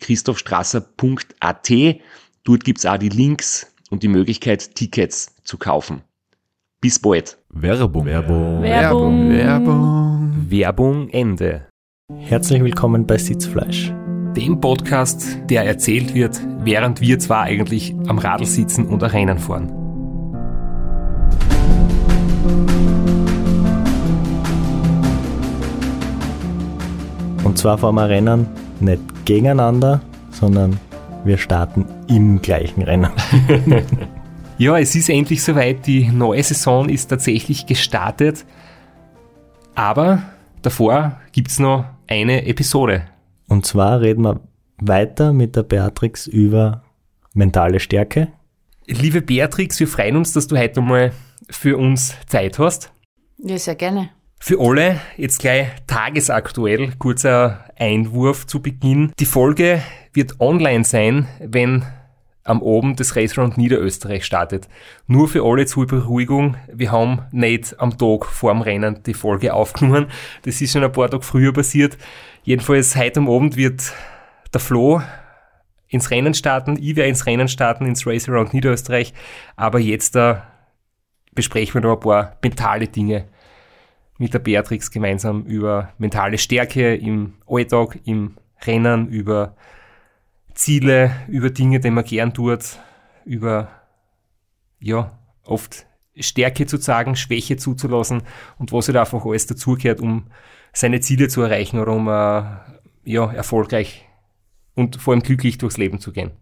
www.christophstrasser.at. Dort gibt's auch die Links und die Möglichkeit, Tickets zu kaufen. Bis bald. Werbung. Werbung. Werbung. Werbung. Werbung Ende. Herzlich willkommen bei Sitzfleisch. Dem Podcast, der erzählt wird, während wir zwar eigentlich am Radl sitzen und ein Rennen fahren. Und zwar fahren wir Rennen nicht gegeneinander, sondern wir starten im gleichen Rennen. Ja, es ist endlich soweit, die neue Saison ist tatsächlich gestartet, aber davor gibt's noch eine Episode. Und zwar reden wir weiter mit der Beatrix über mentale Stärke. Liebe Beatrix, wir freuen uns, dass du heute mal für uns Zeit hast. Ja, sehr gerne. Für alle jetzt gleich tagesaktuell, kurzer Einwurf zu Beginn. Die Folge wird online sein, wenn am Abend das Race Round Niederösterreich startet. Nur für alle zur Beruhigung, wir haben nicht am Tag vor dem Rennen die Folge aufgenommen. Das ist schon ein paar Tage früher passiert. Jedenfalls heute am Abend wird der Flo ins Rennen starten, ich werde ins Rennen starten, ins Race Around Niederösterreich. Aber jetzt da besprechen wir noch ein paar mentale Dinge mit der Beatrix gemeinsam über mentale Stärke im Alltag, im Rennen, über Ziele, über Dinge, die man gern tut, über, ja, oft Stärke zu sagen, Schwäche zuzulassen und was halt einfach alles dazugehört, um seine Ziele zu erreichen oder um, äh, ja, erfolgreich und vor allem glücklich durchs Leben zu gehen.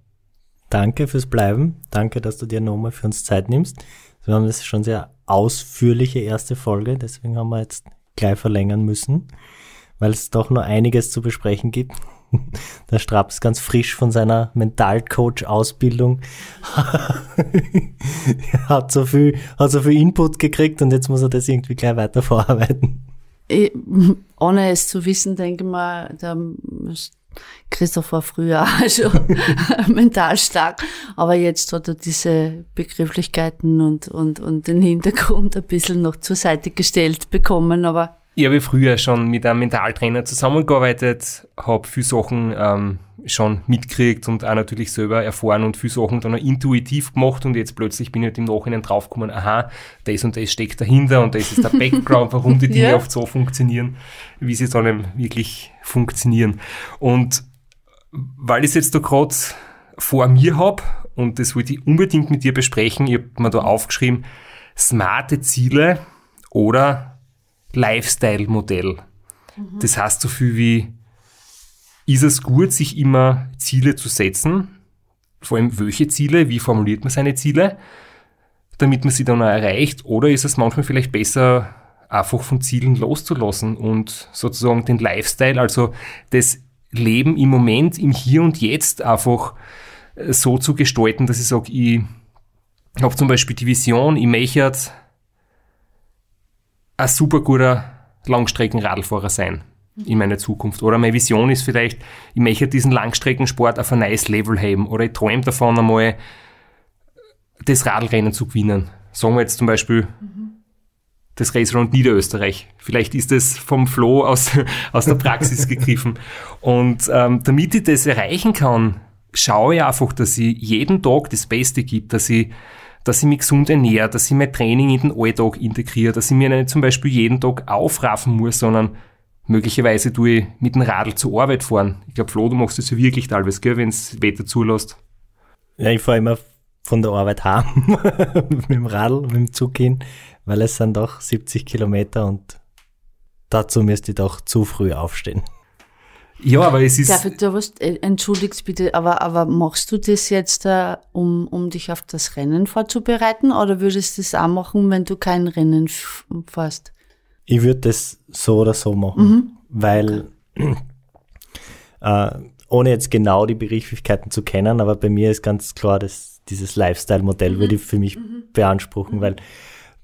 Danke fürs Bleiben. Danke, dass du dir nochmal für uns Zeit nimmst. Wir haben das schon sehr ausführliche erste Folge, deswegen haben wir jetzt gleich verlängern müssen, weil es doch noch einiges zu besprechen gibt. Der Straps ist ganz frisch von seiner Mentalcoach-Ausbildung. hat so viel, hat so viel Input gekriegt und jetzt muss er das irgendwie gleich weiter vorarbeiten. Ich, ohne es zu wissen, denke ich mal, der Christoph war früher auch schon mental stark, aber jetzt hat er diese Begrifflichkeiten und, und, und den Hintergrund ein bisschen noch zur Seite gestellt bekommen, aber Ich habe früher schon mit einem Mentaltrainer zusammengearbeitet, habe viele Sachen ähm, schon mitgekriegt und auch natürlich selber erfahren und viele Sachen dann auch intuitiv gemacht und jetzt plötzlich bin ich halt im Nachhinein draufgekommen, aha, das und das steckt dahinter und das ist der Background, warum die Dinge Ja. oft so funktionieren, wie sie dann wirklich funktionieren. Und weil ich es jetzt da gerade vor mir habe und das wollte ich unbedingt mit dir besprechen, ich habe mir da aufgeschrieben, smarte Ziele oder Lifestyle-Modell. Das heißt so viel wie, ist es gut, sich immer Ziele zu setzen? Vor allem welche Ziele? Wie formuliert man seine Ziele? Damit man sie dann auch erreicht? Oder ist es manchmal vielleicht besser, einfach von Zielen loszulassen und sozusagen den Lifestyle, also das Leben im Moment, im Hier und Jetzt einfach äh, so zu gestalten, dass ich sage, ich habe zum Beispiel die Vision, ich möchte ein super guter Langstreckenradlfahrer sein in meiner Zukunft. Oder meine Vision ist vielleicht, ich möchte diesen Langstreckensport auf ein neues Level heben. Oder ich träume davon einmal, das Radlrennen zu gewinnen. Sagen wir jetzt zum Beispiel das Race Round Niederösterreich. Vielleicht ist das vom Flo aus, aus der Praxis gegriffen. Und ähm, damit ich das erreichen kann, schaue ich einfach, dass ich jeden Tag das Beste gibt, dass ich dass ich mich gesund ernähre, dass ich mein Training in den Alltag integriere, dass ich mir nicht zum Beispiel jeden Tag aufraffen muss, sondern möglicherweise tue ich mit dem Radl zur Arbeit fahren. Ich glaube, Flo, du machst das ja wirklich teilweise, gell, wenn das Wetter zulässt. Ja, ich fahre immer von der Arbeit heim mit dem Radl, mit dem Zug hin, weil es sind doch 70 Kilometer und dazu müsste ich doch zu früh aufstehen. Ja, aber es ist. Darf ich da was, äh, entschuldigst bitte, aber, aber machst du das jetzt, äh, um, um dich auf das Rennen vorzubereiten oder würdest du das auch machen, wenn du kein Rennen fährst? Ich würde das so oder so machen, weil äh, ohne jetzt genau die Begrifflichkeiten zu kennen, aber bei mir ist ganz klar, dass dieses Lifestyle-Modell würde ich für mich beanspruchen, weil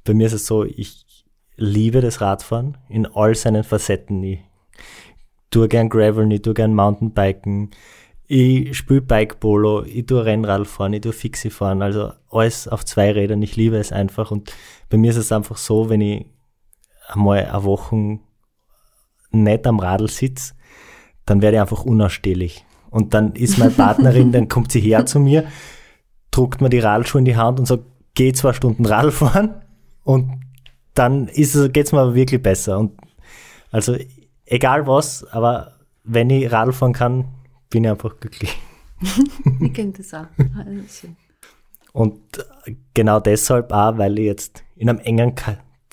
bei mir ist es so, ich liebe das Radfahren in all seinen Facetten. Ich tue gern Graveln, ich tue gern Mountainbiken, ich spiele Bike Polo, ich tue Rennrad fahren, ich tue Fixie fahren, also alles auf zwei Rädern, ich liebe es einfach und bei mir ist es einfach so, wenn ich einmal eine Woche nicht am Radl sitze, dann werde ich einfach unausstehlich. Und dann ist meine Partnerin, dann kommt sie her zu mir, druckt mir die Radlschuhe in die Hand und sagt, geh zwei Stunden Radl fahren und dann ist es, geht's mir aber wirklich besser. Und also egal was, aber wenn ich Radl fahren kann, bin ich einfach glücklich. Ich kenne das auch. Also, Und genau deshalb auch, weil ich jetzt in einem engen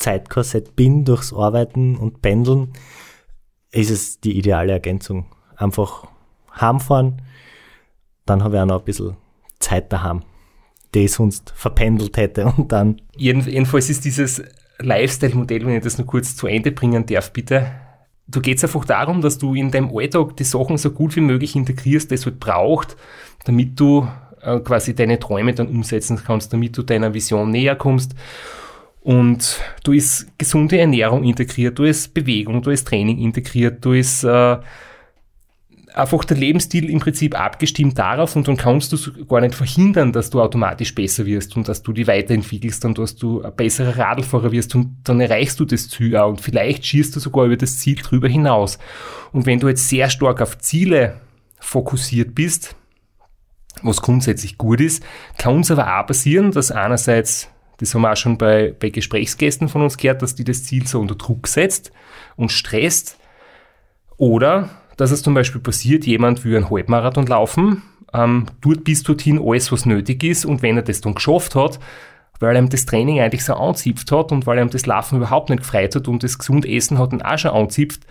Zeitkorsett bin durchs Arbeiten und Pendeln, ist es die ideale Ergänzung. Einfach heimfahren, dann habe ich auch noch ein bisschen Zeit daheim, die ich sonst verpendelt hätte und dann Jeden, jedenfalls ist dieses Lifestyle-Modell, wenn ich das nur kurz zu Ende bringen darf, bitte. Da geht es einfach darum, dass du in deinem Alltag die Sachen so gut wie möglich integrierst, es halt braucht, damit du äh, quasi deine Träume dann umsetzen kannst, damit du deiner Vision näher kommst. Und du ist gesunde Ernährung integriert, du ist Bewegung, du ist Training integriert, du ist äh, einfach der Lebensstil im Prinzip abgestimmt darauf und dann kannst du gar nicht verhindern, dass du automatisch besser wirst und dass du die weiterentwickelst und dass du ein besserer Radlfahrer wirst und dann erreichst du das Ziel auch und vielleicht schießt du sogar über das Ziel drüber hinaus. Und wenn du jetzt sehr stark auf Ziele fokussiert bist, was grundsätzlich gut ist, kann uns aber auch passieren, dass einerseits, das haben wir auch schon bei, bei Gesprächsgästen von uns gehört, dass die das Ziel so unter Druck setzt und stresst oder dass es zum Beispiel passiert, jemand will einen Halbmarathon laufen, ähm, tut bis dorthin alles, was nötig ist und wenn er das dann geschafft hat, weil ihm das Training eigentlich so anzipft hat und weil ihm das Laufen überhaupt nicht gefreut hat und das gesund Essen hat ihn auch schon anzipft,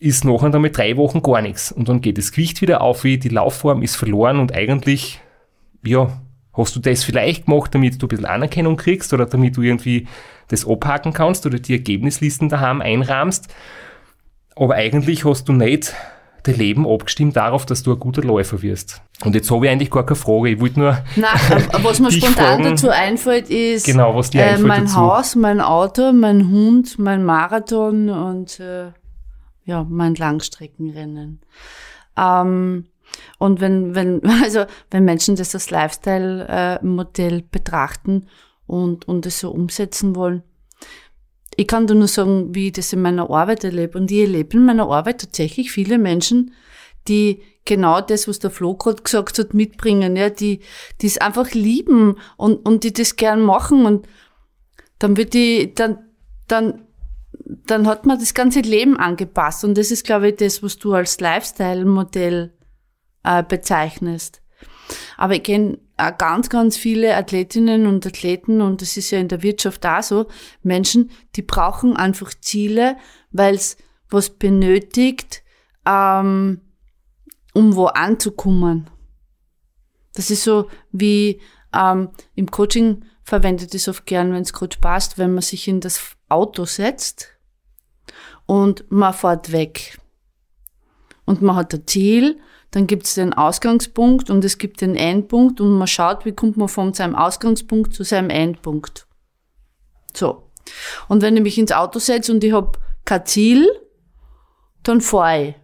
ist nachher dann mit drei Wochen gar nichts. Und dann geht das Gewicht wieder auf, wie die Laufform ist verloren und eigentlich, ja, hast du das vielleicht gemacht, damit du ein bisschen Anerkennung kriegst oder damit du irgendwie das abhaken kannst oder die Ergebnislisten daheim einrahmst. Aber eigentlich hast du nicht dein Leben abgestimmt darauf, dass du ein guter Läufer wirst. Und jetzt habe ich eigentlich gar keine Frage. Ich wollte nur, Nein, was mir spontan fragen- dazu einfällt, ist Genau, was dir äh, einfällt mein dazu. Haus, mein Auto, mein Hund, mein Marathon und äh, ja, mein Langstreckenrennen. Ähm, und wenn, wenn, also wenn Menschen das als Lifestyle-Modell betrachten und, und es so umsetzen wollen, ich kann dir nur sagen, wie ich das in meiner Arbeit erlebe. Und ich erlebe in meiner Arbeit tatsächlich viele Menschen, die genau das, was der Flo gerade gesagt hat, mitbringen, ja, die, die es einfach lieben und, und die das gern machen. Und dann wird die, dann, dann, dann hat man das ganze Leben angepasst. Und das ist, glaube ich, das, was du als Lifestyle-Modell äh, bezeichnest. Aber ich kenne auch ganz, ganz viele Athletinnen und Athleten, und das ist ja in der Wirtschaft auch so, Menschen, die brauchen einfach Ziele, weil es was benötigt, ähm, um wo anzukommen. Das ist so wie ähm, im Coaching verwendet es oft gern, wenn es gerade passt, wenn man sich in das Auto setzt und man fährt weg. Und man hat ein Ziel, dann gibt es den Ausgangspunkt und es gibt den Endpunkt und man schaut, wie kommt man von seinem Ausgangspunkt zu seinem Endpunkt. So. Und wenn ich mich ins Auto setze und ich hab kein Ziel, dann fahre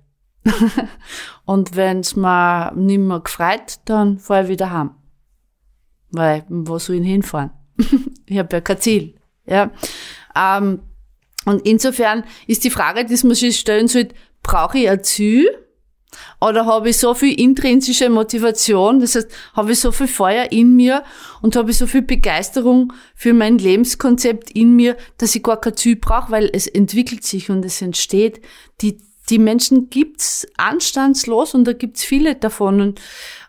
ich. und wenn's mir nicht mehr gefreut, dann fahre ich wieder heim. Weil, wo soll ich hinfahren? ich habe ja kein Ziel. Ja. Ähm, und insofern ist die Frage, die man sich stellen sollte, brauche ich ein Ziel Oder habe ich so viel intrinsische Motivation, das heißt, habe ich so viel Feuer in mir und habe ich so viel Begeisterung für mein Lebenskonzept in mir, dass ich gar kein Ziel brauche, weil es entwickelt sich und es entsteht. Die, die Menschen gibt's anstandslos und da gibt's viele davon. Und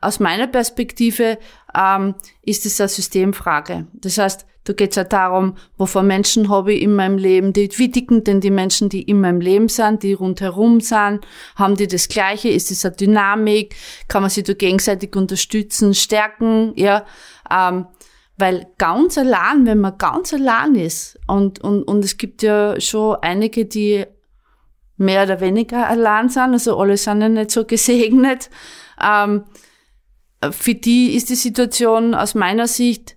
aus meiner Perspektive ähm, ist es eine Systemfrage. Das heißt, da geht's ja darum, wovon Menschen habe ich in meinem Leben, die, wie dicken denn die Menschen, die in meinem Leben sind, die rundherum sind, haben die das Gleiche, ist es eine Dynamik, kann man sich da gegenseitig unterstützen, stärken, ja, ähm, weil ganz allein, wenn man ganz allein ist, und, und, und es gibt ja schon einige, die mehr oder weniger allein sind, also alle sind ja nicht so gesegnet, ähm, für die ist die Situation aus meiner Sicht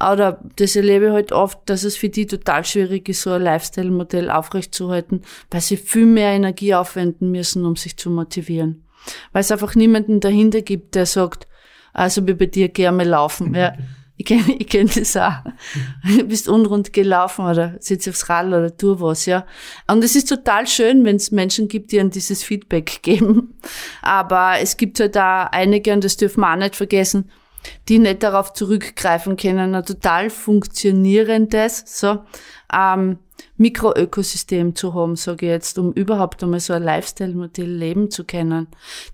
oder das erlebe ich halt oft, dass es für die total schwierig ist, so ein Lifestyle-Modell aufrechtzuerhalten, weil sie viel mehr Energie aufwenden müssen, um sich zu motivieren. Weil es einfach niemanden dahinter gibt, der sagt, also wie bei dir, mal laufen. Ja, ich kenne ich kenn das auch. Du bist unrund gelaufen oder sitzt aufs Rad oder tu was, ja. Und es ist total schön, wenn es Menschen gibt, die an dieses Feedback geben. Aber es gibt halt da einige, und das dürfen wir auch nicht vergessen, die nicht darauf zurückgreifen können, ein total funktionierendes so, ähm, Mikroökosystem zu haben, sage ich jetzt, um überhaupt einmal so ein Lifestyle-Modell leben zu können.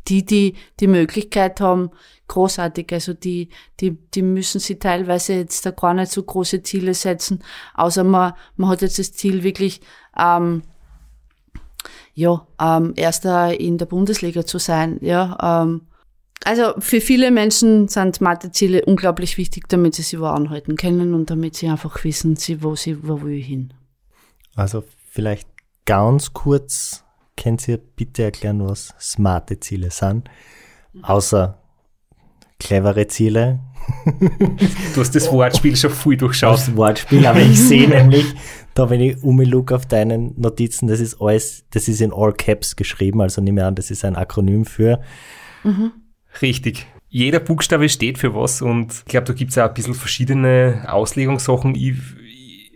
Die, die die Möglichkeit haben, großartig, also die, die, die müssen sie teilweise jetzt da gar nicht so große Ziele setzen, außer man, man hat jetzt das Ziel wirklich, ähm, ja, ähm, erster in der Bundesliga zu sein, ja, ähm, also für viele Menschen sind Matheziele unglaublich wichtig, damit sie sich wo anhalten können und damit sie einfach wissen, sie, wo sie, wo will hin. Also vielleicht ganz kurz, könnt ihr bitte erklären, was smarte Ziele sind? Außer clevere Ziele. Du hast das Wortspiel schon viel durchschaut. Das Wortspiel, aber ich sehe nämlich, da wenn ich um look auf deinen Notizen, das ist alles, das ist in All Caps geschrieben, also nehme an, das ist ein Akronym für. Mhm. Richtig. Jeder Buchstabe steht für was und ich glaube, da gibt es auch ein bisschen verschiedene Auslegungssachen. Ich,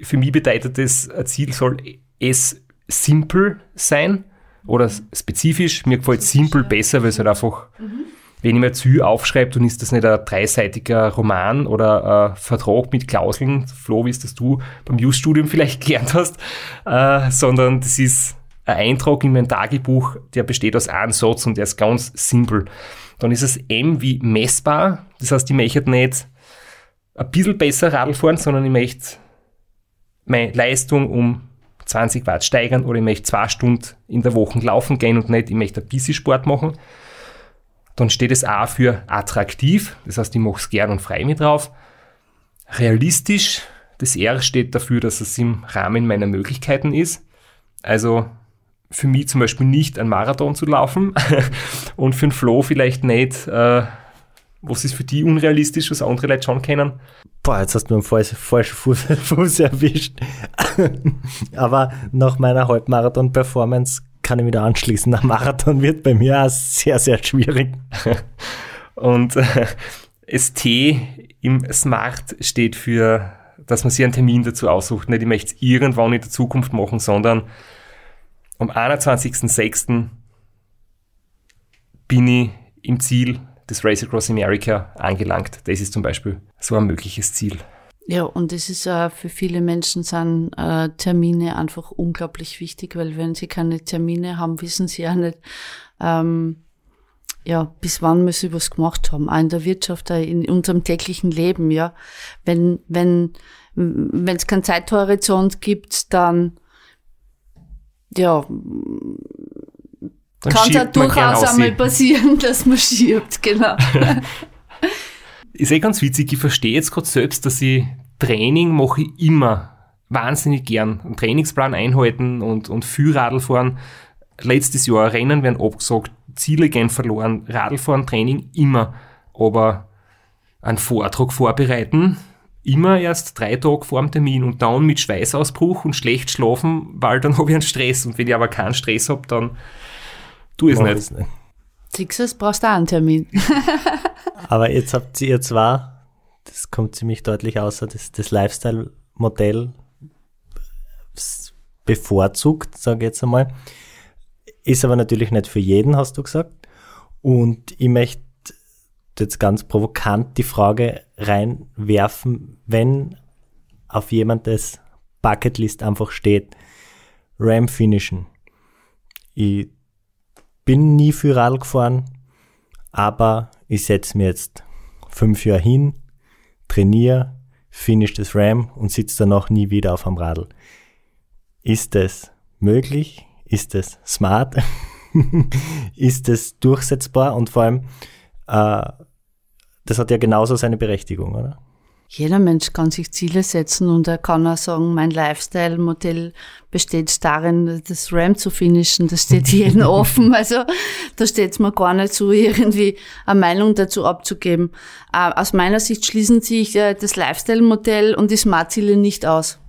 für mich bedeutet das, ein Ziel soll es simpel sein oder spezifisch. Mir gefällt simpel besser, weil es halt einfach, mhm. wenn ich mir Ziel aufschreibe, dann ist das nicht ein dreiseitiger Roman oder ein Vertrag mit Klauseln, Flo, wie es das du beim Just-Studium vielleicht gelernt hast, äh, sondern das ist ein Eintrag in mein Tagebuch, der besteht aus einem Satz und der ist ganz simpel. Dann ist es M wie messbar. Das heißt, ich möchte nicht ein bisschen besser Radl fahren, sondern ich möchte meine Leistung um 20 Watt steigern oder ich möchte zwei Stunden in der Woche laufen gehen und nicht, ich möchte ein bisschen Sport machen. Dann steht es A für attraktiv, das heißt, ich mache es gern und frei mit drauf. Realistisch, das R steht dafür, dass es im Rahmen meiner Möglichkeiten ist. Also für mich zum Beispiel nicht ein Marathon zu laufen und für den Flo vielleicht nicht. Äh, was ist für die unrealistisch, was andere Leute schon kennen? Boah, jetzt hast du einen falschen, Fuß, Fuß erwischt. Aber nach meiner Halbmarathon-Performance kann ich wieder anschließen. Ein Marathon wird bei mir auch sehr, sehr schwierig. Und äh, ST im Smart steht für, dass man sich einen Termin dazu aussucht. Nicht, ich möchte es irgendwann in der Zukunft machen, sondern am 21.06. bin ich im Ziel des Race Across America angelangt. Das ist zum Beispiel so ein mögliches Ziel. Ja, und es ist äh, für viele Menschen sind äh, Termine einfach unglaublich wichtig, weil wenn sie keine Termine haben, wissen sie ja nicht, ähm, ja, bis wann wir sie was gemacht haben, auch in der Wirtschaft, in unserem täglichen Leben, ja. Wenn, wenn, wenn es keinen Zeithorizont gibt, dann ja, kann es ja durchaus einmal passieren, dass man schiebt, genau. ist eh ganz witzig, ich verstehe jetzt gerade selbst, dass ich Training mache ich immer wahnsinnig gern. Einen Trainingsplan einhalten und, und viel Radl fahren. Letztes Jahr Rennen werden abgesagt, Ziele gehen verloren, Radlfahren, Training immer. Aber einen Vortrag vorbereiten, immer erst drei Tage vor dem Termin und dann mit Schweißausbruch und schlecht schlafen, weil dann habe ich einen Stress. Und wenn ich aber keinen Stress habe, dann tu ich es nicht. Siehst brauchst du auch einen Termin. aber jetzt habt ihr zwar, das kommt ziemlich deutlich außer, das, das Lifestyle-Modell bevorzugt, sage ich jetzt einmal. Ist aber natürlich nicht für jeden, hast du gesagt. Und ich möchte jetzt ganz provokant die Frage reinwerfen, wenn auf jemandes Bucketlist einfach steht, Ram finishen. Ich bin nie für Radl gefahren, aber ich setze mir jetzt fünf Jahre hin, trainiere, finish das Ram und sitze danach nie wieder auf dem Radl. Ist das möglich? Ist das smart? ist das durchsetzbar? Und vor allem, äh, das hat ja genauso seine Berechtigung, oder? Jeder Mensch kann sich Ziele setzen und er kann auch sagen, mein Lifestyle-Modell besteht darin, das RAM zu finishen. Das steht jedem offen. Also da steht es mir gar nicht so, irgendwie eine Meinung dazu abzugeben. Äh, aus meiner Sicht schließen sich äh, das Lifestyle-Modell und die Smart-Ziele nicht aus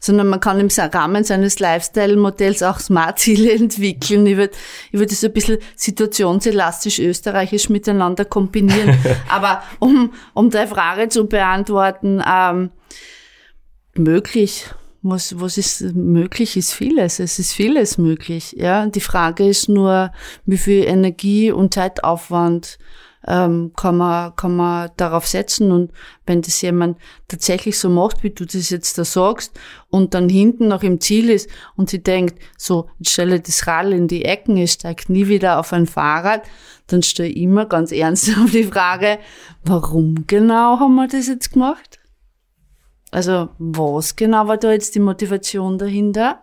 sondern man kann im Rahmen seines Lifestyle-Modells auch Smart-Ziele entwickeln. Ich würde ich würd das ein bisschen situationselastisch österreichisch miteinander kombinieren. Aber um, um deine Frage zu beantworten, ähm, möglich. Was, was ist möglich, ist vieles. Es ist vieles möglich. Ja, die Frage ist nur, wie viel Energie und Zeitaufwand ähm, kann, man, kann man darauf setzen. Und wenn das jemand tatsächlich so macht, wie du das jetzt da sagst, und dann hinten noch im Ziel ist und sie denkt, so, jetzt stelle das Radl in die Ecken, ich steige nie wieder auf ein Fahrrad, dann stelle ich immer ganz ernsthaft die Frage, warum genau haben wir das jetzt gemacht? Also, was genau war da jetzt die Motivation dahinter?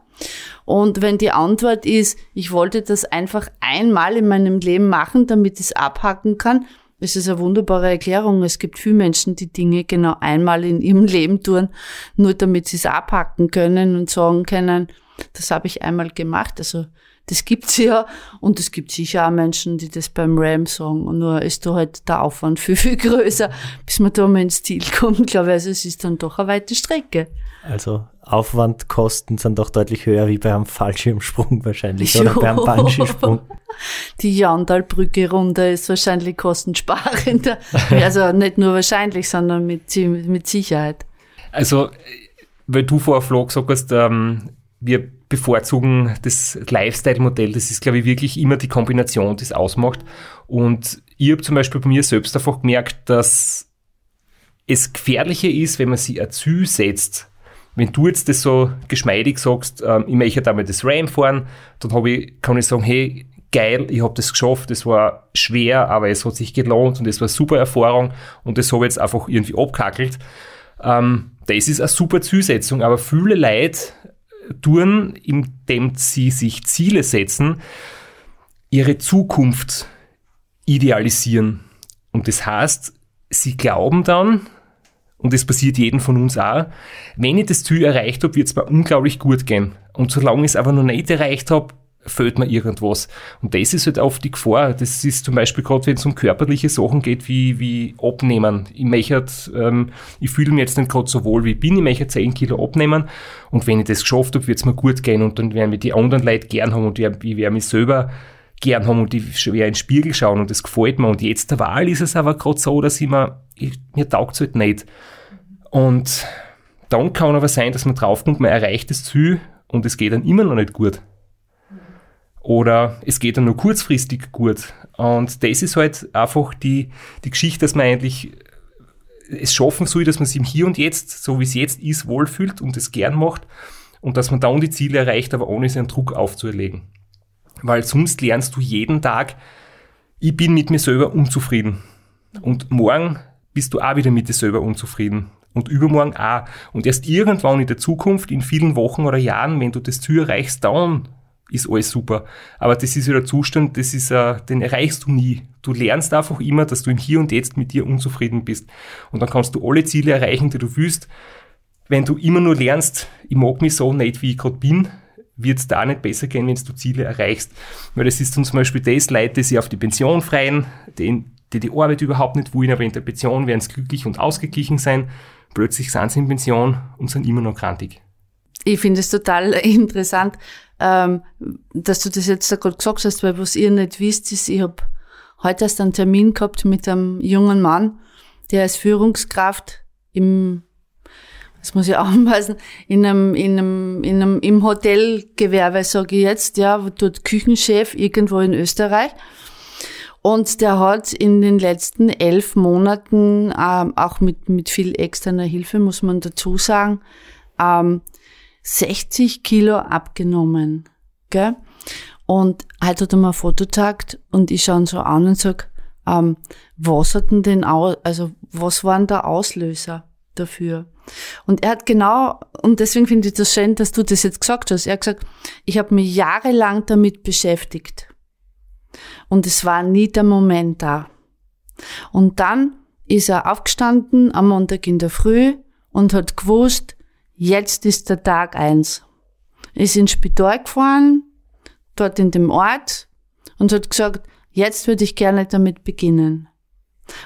Und wenn die Antwort ist, ich wollte das einfach einmal in meinem Leben machen, damit ich es abhacken kann, ist es eine wunderbare Erklärung. Es gibt viele Menschen, die Dinge genau einmal in ihrem Leben tun, nur damit sie es abhacken können und sagen können, das habe ich einmal gemacht. Also das gibt's ja und es gibt sicher auch Menschen, die das beim RAM sagen. Und nur ist da halt der Aufwand viel, viel größer, bis man da mal ins Ziel kommt. Glaube ich, also es ist dann doch eine weite Strecke. Also Aufwandkosten sind doch deutlich höher wie beim Fallschirmsprung wahrscheinlich jo. oder beim Bungee-Sprung. Die Jandalbrücke runter ist wahrscheinlich kostensparender. also nicht nur wahrscheinlich, sondern mit, mit Sicherheit. Also, weil du vorher Flo gesagt hast, ähm, wir bevorzugen das Lifestyle-Modell. Das ist, glaube ich, wirklich immer die Kombination, die es ausmacht. Und ich habe zum Beispiel bei mir selbst einfach gemerkt, dass es gefährlicher ist, wenn man ein Ziel setzt, wenn du jetzt das so geschmeidig sagst, ähm, ich möchte damit das RAM fahren, dann habe ich, kann ich sagen, hey, geil, ich habe das geschafft, das war schwer, aber es hat sich gelohnt und es war super Erfahrung und das habe ich jetzt einfach irgendwie abkackelt. Ähm, das ist eine super Zusetzung, aber viele Leute tun, indem sie sich Ziele setzen, ihre Zukunft idealisieren. Und das heißt, sie glauben dann, und das passiert jedem von uns auch, wenn ich das Ziel erreicht habe, wird es mir unglaublich gut gehen. Und solange ich es aber noch nicht erreicht habe, fehlt mir irgendwas. Und das ist halt oft die Gefahr. Das ist zum Beispiel gerade, wenn es um körperliche Sachen geht, wie, wie Abnehmen. Ich möchte, ähm, ich fühle mich jetzt nicht gerade so wohl, wie ich bin. Ich möchte 10 Kilo abnehmen. Und wenn ich das geschafft habe, wird es mir gut gehen. Und dann werden wir die anderen Leute gern haben und ich, ich werde mich selber gern haben und ich werde in den Spiegel schauen und das gefällt mir. Und jetzt der Wahl ist es aber gerade so, dass ich mir, ich, mir taugt es halt nicht. Und dann kann aber sein, dass man draufkommt, man erreicht das Ziel und es geht dann immer noch nicht gut. Oder es geht dann nur kurzfristig gut. Und das ist halt einfach die, die Geschichte, dass man eigentlich es schaffen soll, dass man sich im Hier und Jetzt, so wie es jetzt ist, wohlfühlt und es gern macht und dass man dann die Ziele erreicht, aber ohne seinen Druck aufzuerlegen. Weil sonst lernst du jeden Tag, ich bin mit mir selber unzufrieden. Und morgen bist du auch wieder mit dir selber unzufrieden. Und übermorgen auch. Und erst irgendwann in der Zukunft, in vielen Wochen oder Jahren, wenn du das Ziel erreichst, dann ist alles super. Aber das ist ja der Zustand, das ist, uh, den erreichst du nie. Du lernst einfach immer, dass du im Hier und Jetzt mit dir unzufrieden bist. Und dann kannst du alle Ziele erreichen, die du willst. Wenn du immer nur lernst, ich mag mich so nicht, wie ich gerade bin, wird es da nicht besser gehen, wenn du Ziele erreichst. Weil das ist dann zum Beispiel das Leute, die sich auf die Pension freien, die, die die Arbeit überhaupt nicht wollen, aber in der Pension werden sie glücklich und ausgeglichen sein. Plötzlich sind sie in Pension und sind immer noch krantig. Ich finde es total interessant, ähm, dass du das jetzt gerade gesagt hast, weil was ihr nicht wisst, ist, ich habe heute erst einen Termin gehabt mit einem jungen Mann, der als Führungskraft im das muss ich aufpassen, in einem, in einem, in einem, im Hotelgewerbe, sage ich jetzt, ja, dort Küchenchef irgendwo in Österreich. Und der hat in den letzten elf Monaten, ähm, auch mit, mit viel externer Hilfe, muss man dazu sagen, ähm, 60 Kilo abgenommen. Gell? Und heute hat er mir ein Foto gezeigt und ich schaue ihn so an und sag, ähm, was hat denn den, Au also was waren der Auslöser dafür? Und er hat genau, und deswegen finde ich das schön, dass du das jetzt gesagt hast. Er hat gesagt, ich habe mich jahrelang damit beschäftigt. Und es war nie der Moment da. Und dann ist er aufgestanden am Montag in der Früh und hat gewusst, jetzt ist der Tag eins. Ist ins Spital gefahren, dort in dem Ort, und hat gesagt, jetzt würde ich gerne damit beginnen.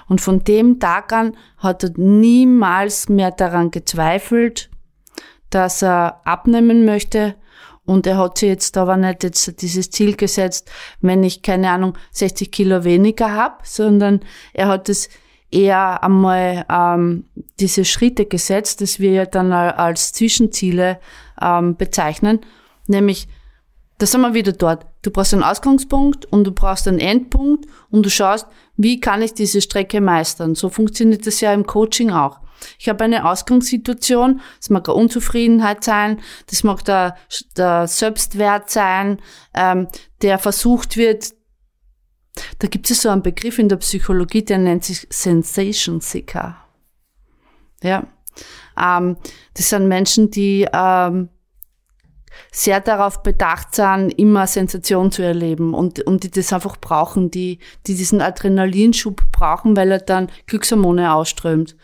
Und von dem Tag an hat er niemals mehr daran gezweifelt, dass er abnehmen möchte. Und er hat sich jetzt aber nicht jetzt dieses Ziel gesetzt, wenn ich keine Ahnung 60 Kilo weniger habe, sondern er hat es eher einmal ähm, diese Schritte gesetzt, das wir ja dann als Zwischenziele ähm, bezeichnen, nämlich da sind wir wieder dort. Du brauchst einen Ausgangspunkt und du brauchst einen Endpunkt und du schaust, wie kann ich diese Strecke meistern. So funktioniert das ja im Coaching auch. Ich habe eine Ausgangssituation, das mag eine Unzufriedenheit sein, das mag der, der Selbstwert sein, ähm, der versucht wird, da gibt es so einen Begriff in der Psychologie, der nennt sich Sensation Seeker. Ja, ähm, das sind Menschen, die ähm, sehr darauf bedacht sind, immer Sensation zu erleben und, und die das einfach brauchen, die, die diesen Adrenalinschub brauchen, weil er dann Glückshormone ausströmt.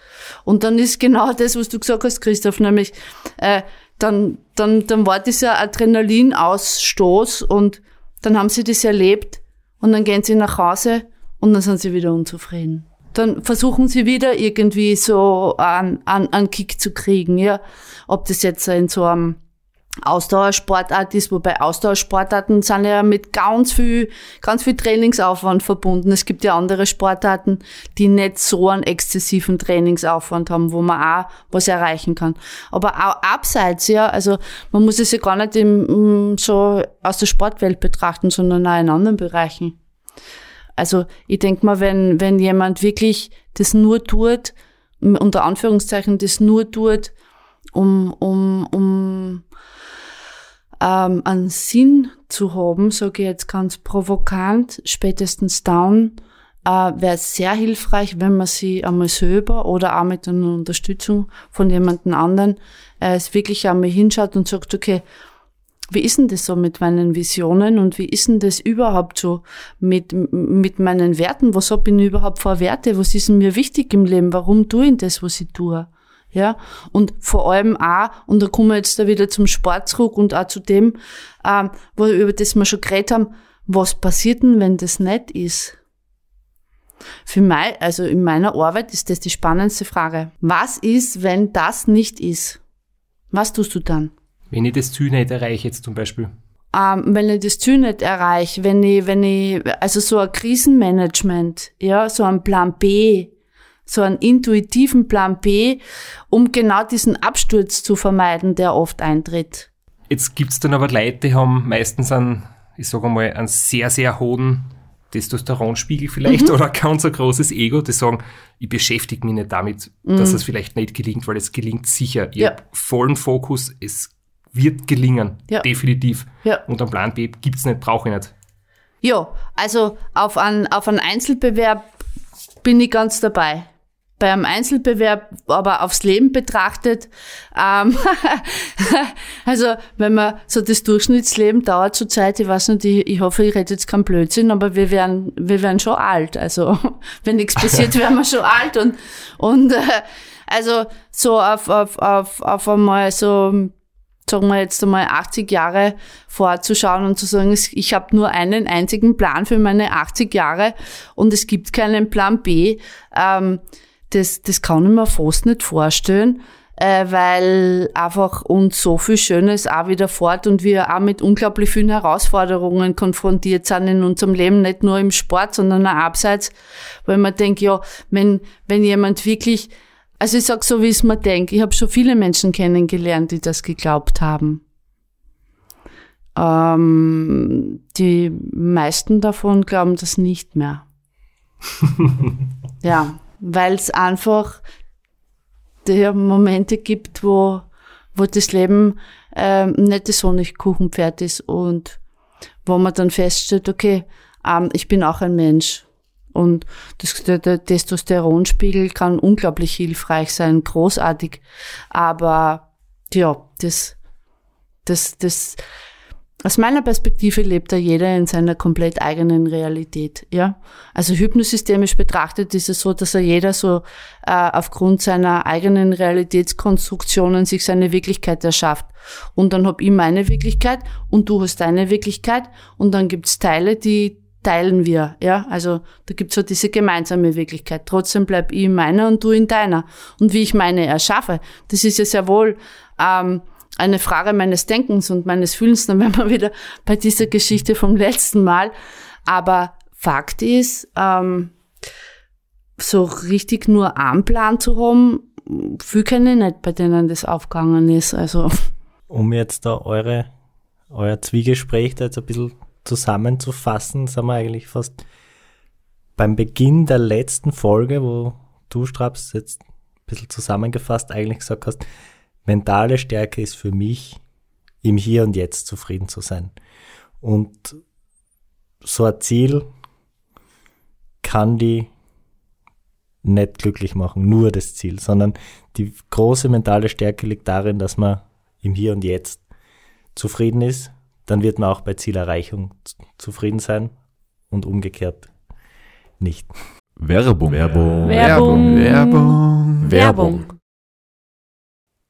Und dann ist genau das, was du gesagt hast, Christoph, nämlich äh, dann, dann, dann war dieser Adrenalinausstoß und dann haben sie das erlebt und dann gehen sie nach Hause und dann sind sie wieder unzufrieden. Dann versuchen sie wieder irgendwie so einen, einen, einen Kick zu kriegen, ja. Ob das jetzt in so einem Ausdauersportart ist, wobei Ausdauersportarten sind ja mit ganz viel, ganz viel Trainingsaufwand verbunden. Es gibt ja andere Sportarten, die nicht so einen exzessiven Trainingsaufwand haben, wo man auch was erreichen kann. Aber auch abseits, ja, also man muss es ja gar nicht im, so aus der Sportwelt betrachten, sondern auch in anderen Bereichen. Also ich denke mal, wenn, wenn jemand wirklich das nur tut, unter Anführungszeichen das nur tut, um, um, um ähm, einen Sinn zu haben, sage ich jetzt ganz provokant, spätestens down, äh, wäre sehr hilfreich, wenn man sie einmal selber oder auch mit einer Unterstützung von jemandem anderen äh, es wirklich einmal hinschaut und sagt, okay, wie ist denn das so mit meinen Visionen und wie ist denn das überhaupt so mit, mit meinen Werten? Was hab ich denn überhaupt für Werte? Was ist denn mir wichtig im Leben? Warum tue ich das, was ich tue? Ja, und vor allem auch, und da kommen wir jetzt da wieder zum Sport zurück und auch zu dem, ähm, wo, über das wir schon geredet haben, was passiert denn, wenn das nicht ist? Für mich, also in meiner Arbeit ist das die spannendste Frage. Was ist, wenn das nicht ist? Was tust du dann? Wenn ich das Ziel nicht erreiche jetzt zum Beispiel. Ähm, wenn ich das Ziel nicht erreiche, wenn ich, wenn ich, also so ein Krisenmanagement, ja, so ein Plan B, so einen intuitiven Plan B, um genau diesen Absturz zu vermeiden, der oft eintritt. Jetzt gibt's dann aber Leute, die haben meistens einen, ich sage mal, einen sehr, sehr hohen Testosteronspiegel vielleicht mhm. oder ganz ein großes Ego, die sagen, ich beschäftige mich nicht damit, mhm. dass es vielleicht nicht gelingt, weil es gelingt sicher. Ich ja. habe vollen Fokus, es wird gelingen, ja. definitiv. Ja. Und einen Plan B gibt's nicht, brauche ich nicht. Ja, also auf einen, auf einen Einzelbewerb bin ich ganz dabei beim Einzelbewerb aber aufs Leben betrachtet, ähm, also wenn man so das Durchschnittsleben dauert zurzeit, ich weiß nicht, ich, ich hoffe, ich rede jetzt keinen Blödsinn, aber wir werden, wir werden schon alt. Also wenn nichts passiert, werden wir schon alt und und äh, also so auf, auf, auf, auf einmal so sagen wir jetzt einmal 80 Jahre vorzuschauen und zu sagen, ich habe nur einen einzigen Plan für meine 80 Jahre und es gibt keinen Plan B. Ähm, das, das kann ich mir fast nicht vorstellen, äh, weil einfach uns so viel Schönes auch wieder fort und wir auch mit unglaublich vielen Herausforderungen konfrontiert sind in unserem Leben, nicht nur im Sport, sondern auch abseits, weil man denkt, ja, wenn, wenn jemand wirklich, also ich sag so, wie es mir denkt, ich habe schon viele Menschen kennengelernt, die das geglaubt haben. Ähm, die meisten davon glauben das nicht mehr. ja, weil es einfach die Momente gibt, wo, wo das Leben ähm, nicht das Honigkuchenpferd ist und wo man dann feststellt, okay, ähm, ich bin auch ein Mensch. Und das, der, der Testosteronspiegel kann unglaublich hilfreich sein, großartig. Aber ja, das, das, das, aus meiner Perspektive lebt da jeder in seiner komplett eigenen Realität, ja. Also hypnosystemisch betrachtet ist es so, dass er jeder so äh, aufgrund seiner eigenen Realitätskonstruktionen sich seine Wirklichkeit erschafft. Und dann hab ich meine Wirklichkeit und du hast deine Wirklichkeit und dann gibt's Teile, die teilen wir, ja. Also da gibt's so diese gemeinsame Wirklichkeit. Trotzdem bleib ich in meiner und du in deiner. Und wie ich meine erschaffe, das ist ja sehr wohl ähm, eine Frage meines Denkens und meines Fühlens, dann wären wir wieder bei dieser Geschichte vom letzten Mal. Aber Fakt ist, ähm, so richtig nur einen Plan zu haben, viel kenne ich nicht, bei denen das aufgegangen ist. Also. Um jetzt da eure, euer Zwiegespräch da jetzt ein bisschen zusammenzufassen, sind wir eigentlich fast beim Beginn der letzten Folge, wo du, Straps, jetzt ein bisschen zusammengefasst eigentlich gesagt hast, mentale Stärke ist für mich, im Hier und Jetzt zufrieden zu sein. Und so ein Ziel kann die nicht glücklich machen, nur das Ziel, sondern die große mentale Stärke liegt darin, dass man im Hier und Jetzt zufrieden ist. Dann wird man auch bei Zielerreichung zufrieden sein und umgekehrt nicht. Werbung. Werbung. Werbung. Werbung. Werbung.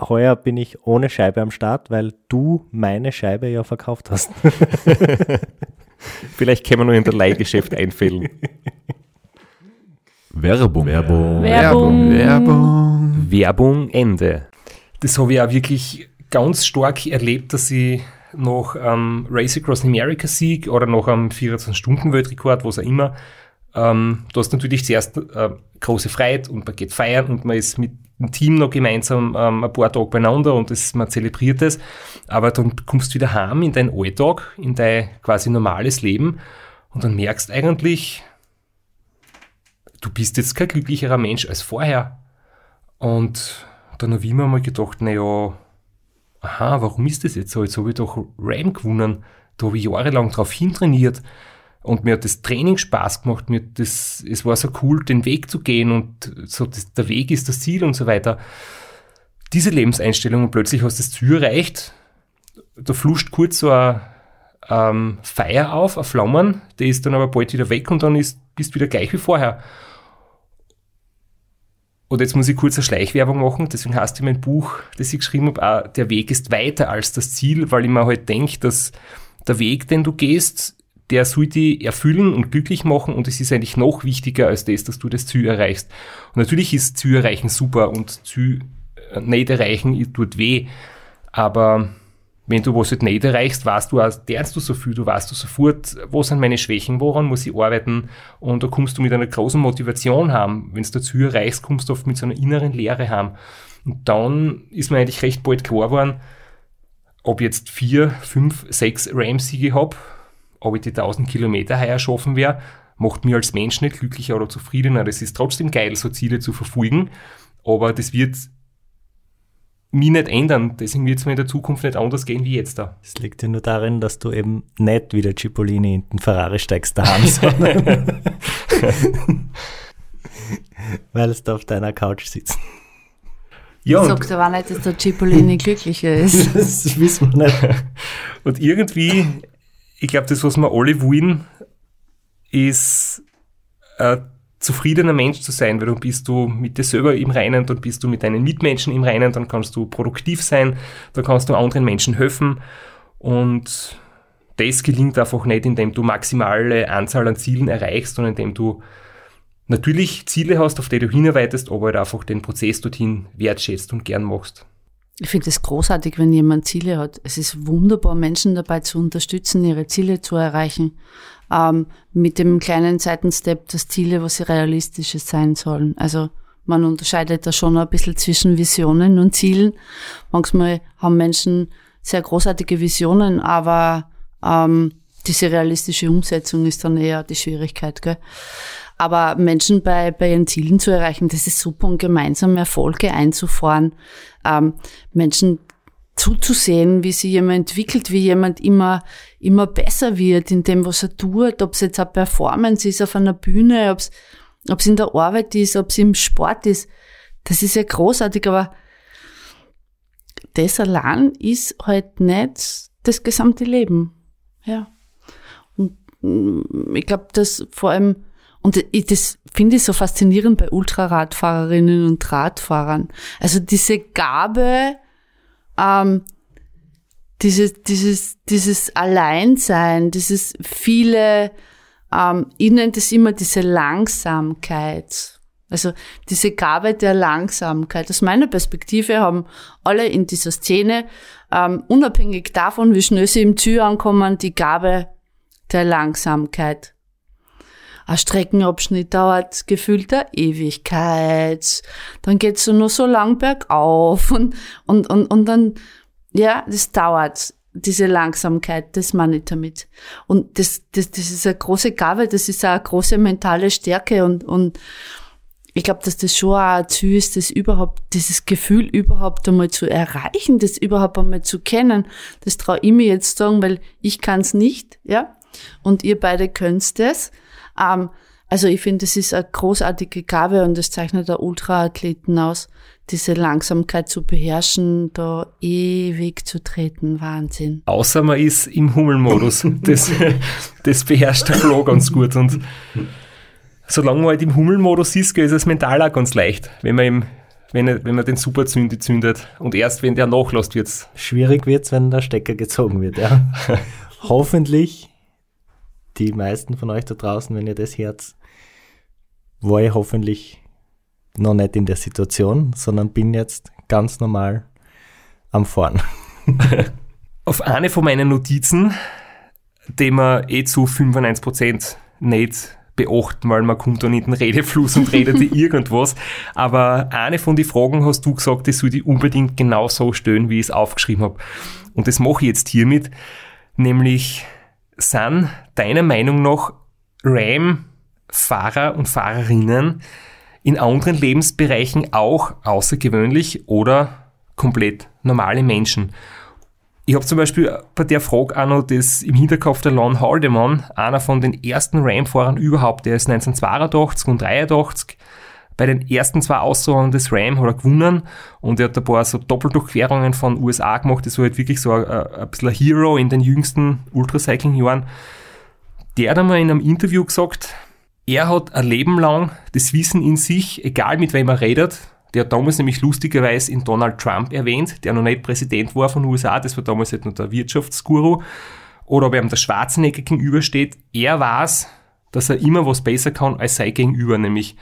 Heuer bin ich ohne Scheibe am Start, weil du meine Scheibe ja verkauft hast. Vielleicht können wir noch in der Leihgeschäft einfällen. Werbung. Werbung. Werbung. Werbung. Werbung Ende. Das habe ich auch wirklich ganz stark erlebt, dass ich nach einem Race Across America Sieg oder nach einem 24-Stunden-Weltrekord, was auch immer, ähm, du hast natürlich zuerst äh, große Freiheit und man geht feiern und man ist mit dem Team noch gemeinsam ähm, ein paar Tage beieinander und das, man zelebriert es. Aber dann kommst du wieder heim in dein Alltag, in dein quasi normales Leben und dann merkst eigentlich, du bist jetzt kein glücklicherer Mensch als vorher. Und dann habe ich mir mal gedacht, naja, aha, warum ist das jetzt so? Jetzt habe ich doch Ram gewonnen. Da habe ich jahrelang drauf hintrainiert. Und mir hat das Training Spaß gemacht. Mir das, es war so cool, den Weg zu gehen und so, das, der Weg ist das Ziel und so weiter. Diese Lebenseinstellung und plötzlich hast du das Ziel erreicht. Da fluscht kurz so ein ähm, Feier auf, ein Flammen, der ist dann aber bald wieder weg und dann ist, bist du wieder gleich wie vorher. Und jetzt muss ich kurz eine Schleichwerbung machen, deswegen heißt in mein Buch, das ich geschrieben habe, auch, der Weg ist weiter als das Ziel, weil ich mir halt denke, dass der Weg, den du gehst, der soll dich erfüllen und glücklich machen und es ist eigentlich noch wichtiger als das, dass du das Ziel erreichst. Und natürlich ist Ziel erreichen super und Ziel äh, nicht erreichen tut weh, aber wenn du was halt nicht erreichst, weißt du auch, lernst du so viel, du weißt du sofort, wo sind meine Schwächen, woran muss ich arbeiten und da kommst du mit einer großen Motivation haben. Wenn du das Ziel erreichst, kommst du oft mit so einer inneren Leere haben. Und dann ist mir eigentlich recht bald klar geworden, ob jetzt vier, fünf, sechs Ram-Siege habe, ob ich die 1000 Kilometer heuer schaffen werde, macht mir als Mensch nicht glücklicher oder zufriedener. Es ist trotzdem geil, so Ziele zu verfolgen, aber das wird mich nicht ändern. Deswegen wird es mir in der Zukunft nicht anders gehen wie jetzt da. Es liegt ja nur darin, dass du eben nicht wie der Cipollini in den Ferrari steigst daheim, sondern weil es da auf deiner Couch sitzt. Ja, ich sag aber nicht, dass der Cipollini glücklicher ist. das wissen wir nicht. Und irgendwie, ich glaube, das, was wir alle wollen, ist äh, zufriedener Mensch zu sein, weil dann bist du mit dir selber im Reinen, dann bist du mit deinen Mitmenschen im Reinen, dann kannst du produktiv sein, dann kannst du anderen Menschen helfen und das gelingt einfach nicht, indem du maximale Anzahl an Zielen erreichst, sondern indem du natürlich Ziele hast, auf die du hinarbeitest, aber halt einfach den Prozess dorthin wertschätzt und gern machst. Ich finde es großartig, wenn jemand Ziele hat. Es ist wunderbar, Menschen dabei zu unterstützen, ihre Ziele zu erreichen ähm, mit dem kleinen Seitenstep, dass Ziele, was sie realistisches sein sollen. Also man unterscheidet da schon ein bisschen zwischen Visionen und Zielen. Manchmal haben Menschen sehr großartige Visionen, aber ähm, diese realistische Umsetzung ist dann eher die Schwierigkeit. Gell? Aber Menschen bei, bei ihren Zielen zu erreichen, das ist super und gemeinsam Erfolge einzufahren. Ähm, Menschen zuzusehen, wie sich jemand entwickelt, wie jemand immer, immer besser wird in dem, was er tut, ob es jetzt eine Performance ist auf einer Bühne, ob es, ob es in der Arbeit ist, ob es im Sport ist. Das ist ja großartig, aber das allein ist halt nicht das gesamte Leben. Ja. Und mm, ich glaube, dass vor allem, und ich, das finde ich so faszinierend bei Ultraradfahrerinnen und Radfahrern. Also diese Gabe, ähm, dieses, dieses, dieses Alleinsein, dieses viele, ähm, ich nenne das immer diese Langsamkeit. Also diese Gabe der Langsamkeit. Aus meiner Perspektive haben alle in dieser Szene, ähm, unabhängig davon, wie schnell sie im Ziel ankommen, die Gabe der Langsamkeit. Ein Streckenabschnitt dauert gefühlt eine Ewigkeit. Dann geht's so nur so lang bergauf und, und, und, und dann, ja, das dauert. Diese Langsamkeit, das meine ich damit. Und das, das, das ist eine große Gabe, das ist eine große mentale Stärke und, und, ich glaube, dass das schon auch ein Ziel ist, das überhaupt, dieses Gefühl überhaupt einmal zu erreichen, das überhaupt einmal zu kennen. Das traue ich mir jetzt sagen, weil ich kann es nicht, ja. Und ihr beide könnt es. Ähm, also ich finde, das ist eine großartige Gabe und das zeichnet der Ultraathleten aus, diese Langsamkeit zu beherrschen, da ewig zu treten. Wahnsinn. Außer man ist im Hummelmodus. Das, das beherrscht der Flo ganz gut. Und solange man halt im Hummelmodus ist, ist es mental auch ganz leicht, wenn man im wenn, wenn man den Superzündi zündet. Und erst wenn der nachlässt, wird's. Schwierig wird's, wenn der Stecker gezogen wird, ja. Hoffentlich die meisten von euch da draußen, wenn ihr das Herz, war ich hoffentlich noch nicht in der Situation, sondern bin jetzt ganz normal am Fahren. Auf eine von meinen Notizen, die man eh zu 95% nicht beachten, weil man kommt dann in den Redefluss und redet irgendwas. Aber eine von den Fragen hast du gesagt, die soll ich unbedingt genau so stellen, wie ich es aufgeschrieben habe. Und das mache ich jetzt hiermit, nämlich sind deiner Meinung nach RAM-Fahrer und Fahrerinnen in anderen Lebensbereichen auch außergewöhnlich oder komplett normale Menschen? Ich habe zum Beispiel bei der Frage auch noch das im Hinterkopf der Lon Haldeman, einer von den ersten Ram-Fahrern überhaupt, der ist 1982 und 83 bei den ersten zwei Aussagen des Ram hat er gewonnen und er hat ein paar so Doppeldurchquerungen von USA gemacht. Das war halt wirklich so ein, ein bisschen ein Hero in den jüngsten Ultracycling-Jahren. Der hat einmal in einem Interview gesagt, er hat ein Leben lang das Wissen in sich, egal mit wem er redet. Der hat damals nämlich lustigerweise in Donald Trump erwähnt, der noch nicht Präsident war von USA, das war damals halt noch der Wirtschaftsguru. Oder ob er ihm der Schwarzenegger gegenübersteht. Er weiß, dass er immer was besser kann als sein Gegenüber, nämlich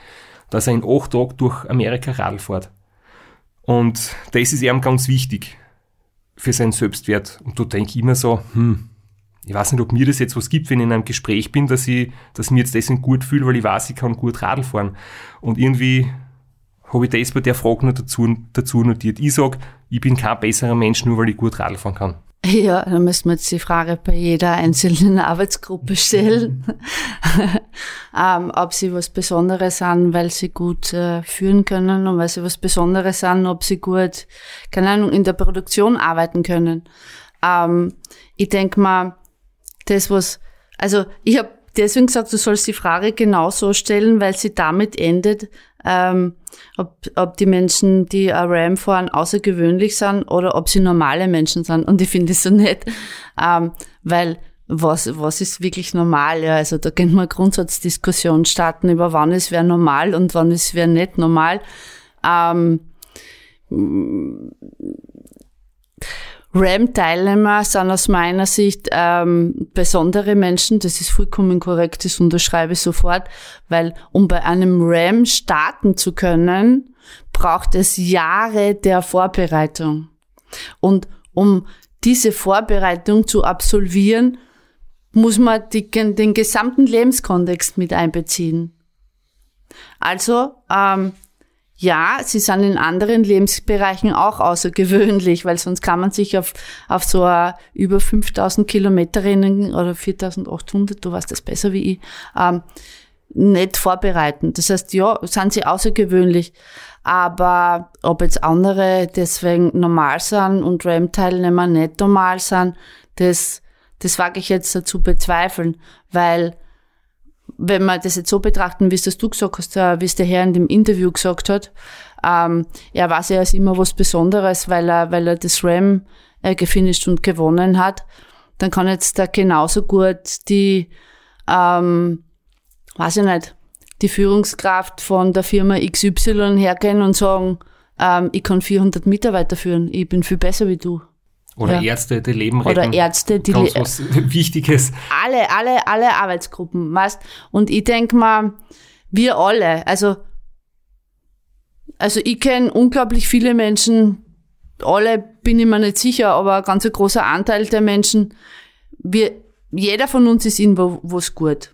dass er in acht Tagen durch Amerika Radl fährt. Und das ist ihm ganz wichtig für seinen Selbstwert. Und da denke ich immer so, hm, ich weiß nicht, ob mir das jetzt was gibt, wenn ich in einem Gespräch bin, dass ich, dass ich mir jetzt deswegen gut fühle, weil ich weiß, ich kann gut Radl fahren. Und irgendwie habe ich das bei der Frage noch dazu, dazu notiert. Ich sage, ich bin kein besserer Mensch, nur weil ich gut Radl fahren kann. Ja, da müssen wir jetzt die Frage bei jeder einzelnen Arbeitsgruppe stellen, ähm, ob sie was Besonderes sind, weil sie gut äh, führen können und weil sie was Besonderes sind, ob sie gut, keine Ahnung, in der Produktion arbeiten können. Ähm, ich denke mal, das was, also ich habe deswegen gesagt, du sollst die Frage genauso stellen, weil sie damit endet, ähm, ob, ob die Menschen, die RAM fahren, außergewöhnlich sind oder ob sie normale Menschen sind. Und ich finde es so nett, ähm, weil was, was ist wirklich normal? Ja, also da könnte man Grundsatzdiskussion starten über wann ist wer normal und wann ist wer nicht normal. Ähm, RAM-Teilnehmer sind aus meiner Sicht ähm, besondere Menschen. Das ist vollkommen korrekt, das unterschreibe ich sofort, weil um bei einem RAM starten zu können, braucht es Jahre der Vorbereitung. Und um diese Vorbereitung zu absolvieren, muss man die, den gesamten Lebenskontext mit einbeziehen. Also ähm, ja, sie sind in anderen Lebensbereichen auch außergewöhnlich, weil sonst kann man sich auf, auf so eine über 5000 Kilometerinnen oder 4800, du weißt das besser wie ich, ähm, nicht vorbereiten. Das heißt, ja, sind sie außergewöhnlich. Aber ob jetzt andere deswegen normal sind und RAM-Teilnehmer nicht normal sind, das, das wage ich jetzt dazu bezweifeln, weil wenn wir das jetzt so betrachten, wie es du gesagt hast, äh, wie es der Herr in dem Interview gesagt hat, ähm, er weiß ja als immer was Besonderes, weil er, weil er das Ram äh, gefinisht und gewonnen hat, dann kann jetzt da genauso gut die, ähm, weiß ich nicht, die Führungskraft von der Firma XY hergehen und sagen, ähm, ich kann 400 Mitarbeiter führen, ich bin viel besser wie du. Oder ja. Ärzte, die Leben retten. Oder Ärzte, die Ganz was Wichtiges. Alle, alle, alle Arbeitsgruppen, weißt. Und ich denk mal, wir alle, also, also ich kenne unglaublich viele Menschen, alle bin ich mir nicht sicher, aber ein ganz großer Anteil der Menschen, wir, jeder von uns ist in was gut.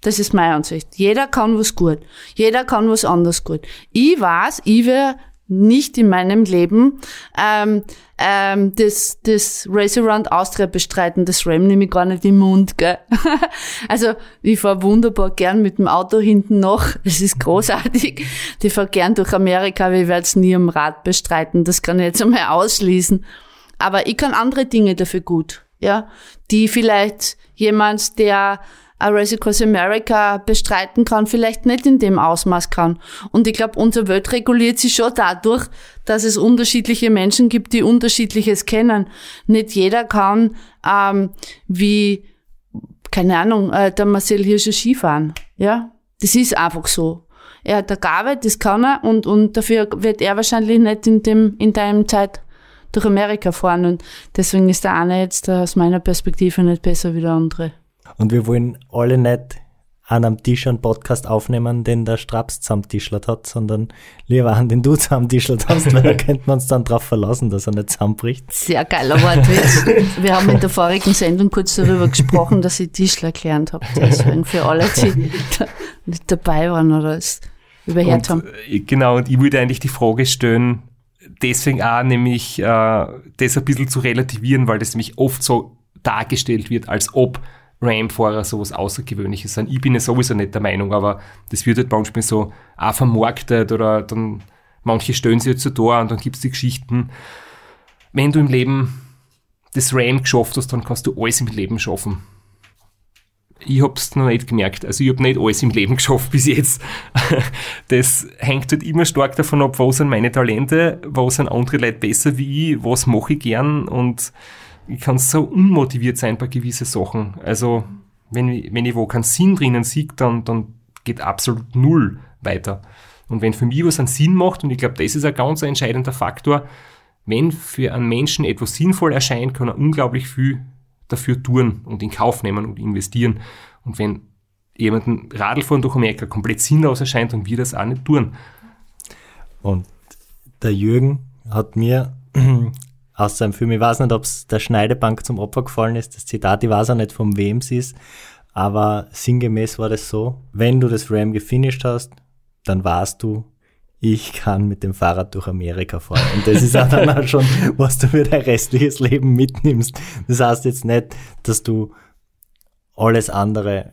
Das ist meine Ansicht. Jeder kann was gut. Jeder kann was anders gut. Ich weiß, ich wäre nicht in meinem Leben ähm, ähm, das, das Race Around Austria bestreiten. Das Ram nehme ich gar nicht im Mund. Gell? also ich fahre wunderbar gern mit dem Auto hinten noch. Das ist großartig. Ich fahre gern durch Amerika, aber ich werde es nie am Rad bestreiten. Das kann ich jetzt einmal ausschließen. Aber ich kann andere Dinge dafür gut. Ja, die vielleicht jemand, der Race Across America bestreiten kann, vielleicht nicht in dem Ausmaß kann. Und ich glaube, unsere Welt reguliert sich schon dadurch, dass es unterschiedliche Menschen gibt, die unterschiedliches kennen. Nicht jeder kann ähm, wie, keine Ahnung, äh, der Marcel Hirscher Skifahren. Ja, das ist einfach so. Er hat eine Gabe, das kann er und, und dafür wird er wahrscheinlich nicht in dem, in deinem Zeit durch Amerika fahren und deswegen ist der eine jetzt aus meiner Perspektive nicht besser wie der andere. Und wir wollen alle nicht an einem Tisch einen Podcast aufnehmen, den der Straps zusammentischlert hat, sondern lieber an den du zusammentischlert hast, weil da könnte man uns dann drauf verlassen, dass er nicht zusammenbricht. Sehr geiler Wortwitz. Wir haben in der vorigen Sendung kurz darüber gesprochen, dass ich Tischler gelernt habe. Deswegen für alle, die da nicht dabei waren oder es überhört haben. Und, äh, genau, und ich würde eigentlich die Frage stellen, deswegen auch nämlich äh, das ein bisschen zu relativieren, weil das nämlich oft so dargestellt wird, als ob Ram-Fahrer sowas Außergewöhnliches sind. Ich bin ja sowieso nicht der Meinung, aber das wird halt manchmal so auch vermarktet oder dann manche stellen sich jetzt so da und dann gibt's die Geschichten. Wenn du im Leben das Ram geschafft hast, dann kannst du alles im Leben schaffen. Ich hab's noch nicht gemerkt. Also ich hab nicht alles im Leben geschafft bis jetzt. Das hängt halt immer stark davon ab, wo sind meine Talente, wo sind andere Leute besser wie ich, was mache ich gern und ich kann so unmotiviert sein bei gewissen Sachen. Also, wenn ich, wenn ich wo keinen Sinn drinnen sehe, dann, dann geht absolut null weiter. Und wenn für mich was einen Sinn macht, und ich glaube, das ist ein ganz entscheidender Faktor, wenn für einen Menschen etwas sinnvoll erscheint, kann er unglaublich viel dafür tun und in Kauf nehmen und investieren. Und wenn jemanden Radlfahren durch Amerika komplett sinnlos erscheint, dann wird das auch nicht tun. Und der Jürgen hat mir aus seinem Film, ich weiß nicht, ob es der Schneidebank zum Opfer gefallen ist, das Zitat, ich weiß auch nicht, von wem es ist, aber sinngemäß war das so, wenn du das Ram gefinisht hast, dann weißt du, ich kann mit dem Fahrrad durch Amerika fahren. Und das ist auch dann auch schon, was du für dein restliches Leben mitnimmst. Das heißt jetzt nicht, dass du alles andere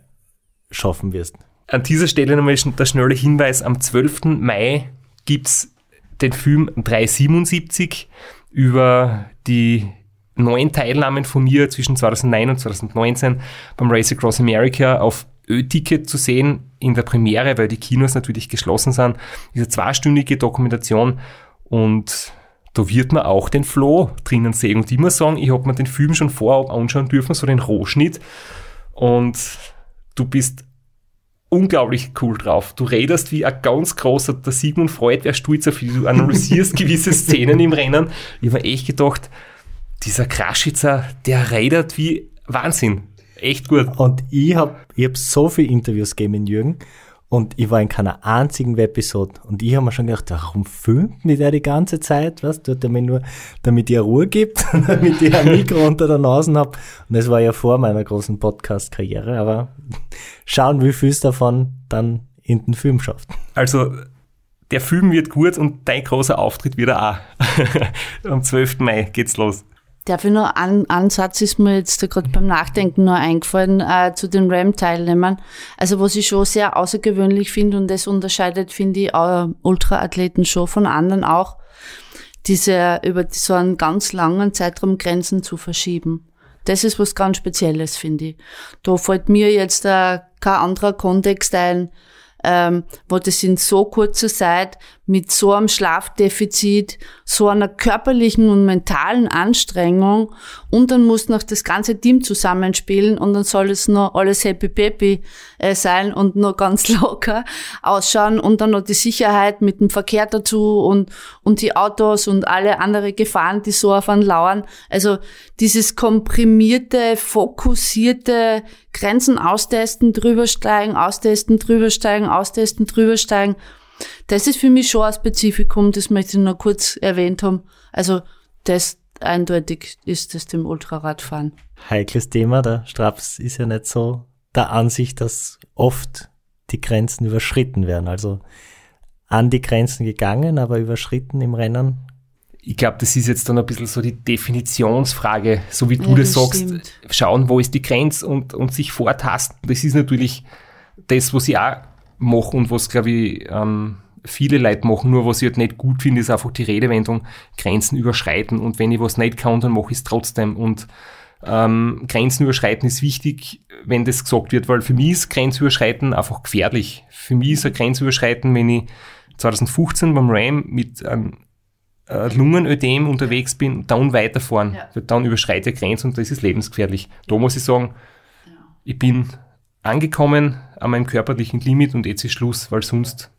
schaffen wirst. An dieser Stelle nochmal der schnelle Hinweis, am 12. Mai gibt's den Film 377 über die neun Teilnahmen von mir zwischen 2009 und 2019 beim Race Across America auf Ö-Ticket zu sehen in der Premiere, weil die Kinos natürlich geschlossen sind. Diese zweistündige Dokumentation und da wird man auch den Flo drinnen sehen. Und muss sagen, ich habe mir den Film schon vorab anschauen dürfen, so den Rohschnitt. Und du bist unglaublich cool drauf. Du redest wie ein ganz großer, der Sigmund Freud wäre stolz auf dich. Du analysierst gewisse Szenen im Rennen. Ich habe echt gedacht, dieser Kraschitzer, der redet wie Wahnsinn. Echt gut. Und ich habe ich hab so viele Interviews gegeben in Jürgen und ich war in keiner einzigen Episode. Und ich habe mir schon gedacht, warum filmt mich der die ganze Zeit? Was tut er mir nur, damit ihr Ruhe gibt, damit ich ein Mikro unter der Nase habe. Und das war ja vor meiner großen Podcast-Karriere, aber schauen, wie viel es davon dann in den Film schafft. Also, der Film wird gut und dein großer Auftritt wird er auch. Am 12. Mai geht's los. Darf ich noch einen Ansatz ist mir jetzt gerade beim Nachdenken noch eingefallen äh, zu den RAM-Teilnehmern. Also was ich schon sehr außergewöhnlich finde und das unterscheidet, finde ich, äh, Ultraathleten schon von anderen auch, diese über so einen ganz langen Zeitraum Grenzen zu verschieben. Das ist was ganz Spezielles, finde ich. Da fällt mir jetzt äh, kein anderer Kontext ein, ähm, wo das in so kurzer Zeit mit so einem Schlafdefizit, so einer körperlichen und mentalen Anstrengung und dann muss noch das ganze Team zusammenspielen und dann soll es noch alles happy peppy äh, sein und noch ganz locker ausschauen und dann noch die Sicherheit mit dem Verkehr dazu und, und die Autos und alle andere Gefahren, die so auf einen lauern. Also dieses komprimierte, fokussierte Grenzen austesten, drübersteigen, austesten, drübersteigen, austesten, drübersteigen. Das ist für mich schon ein Spezifikum, das möchte ich noch kurz erwähnt haben. Also das eindeutig ist es dem Ultraradfahren. Heikles Thema, der Straps ist ja nicht so der Ansicht, dass oft die Grenzen überschritten werden. Also an die Grenzen gegangen, aber überschritten im Rennen. Ich glaube, das ist jetzt dann ein bisschen so die Definitionsfrage, so wie du Ja, das, das sagst, stimmt. schauen, wo ist die Grenze und, und sich vortasten. Das ist natürlich das, was ich auch mache und was, glaube ich, ähm, viele Leute machen. Nur was ich halt nicht gut finde, ist einfach die Redewendung Grenzen überschreiten. Und wenn ich was nicht kann, dann mache ich es trotzdem. Und ähm, Grenzen überschreiten ist wichtig, wenn das gesagt wird, weil für mich ist Grenzüberschreiten einfach gefährlich. Für mich ist ein Grenzüberschreiten, wenn ich 2015 beim Ram mit einem äh, Lungenödem unterwegs bin, dann weiterfahren. Ja. Dann überschreite ich Grenzen und das ist lebensgefährlich. Da muss ich sagen, ich bin angekommen an meinem körperlichen Limit und jetzt ist Schluss, weil sonst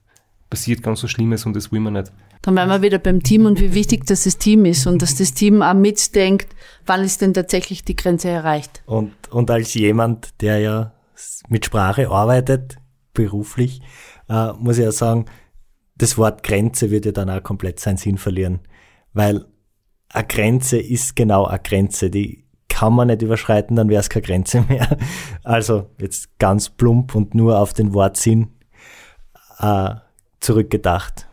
passiert ganz so Schlimmes und das will man nicht. Dann wären wir wieder beim Team und wie wichtig dass das Team ist und dass das Team auch mitdenkt, wann ist denn tatsächlich die Grenze erreicht. Und, und als jemand, der ja mit Sprache arbeitet, beruflich, äh, muss ich ja sagen, das Wort Grenze wird ja dann auch komplett seinen Sinn verlieren. Weil eine Grenze ist genau eine Grenze, die kann man nicht überschreiten, dann wäre es keine Grenze mehr. Also jetzt ganz plump und nur auf den Wortsinn äh, zurückgedacht.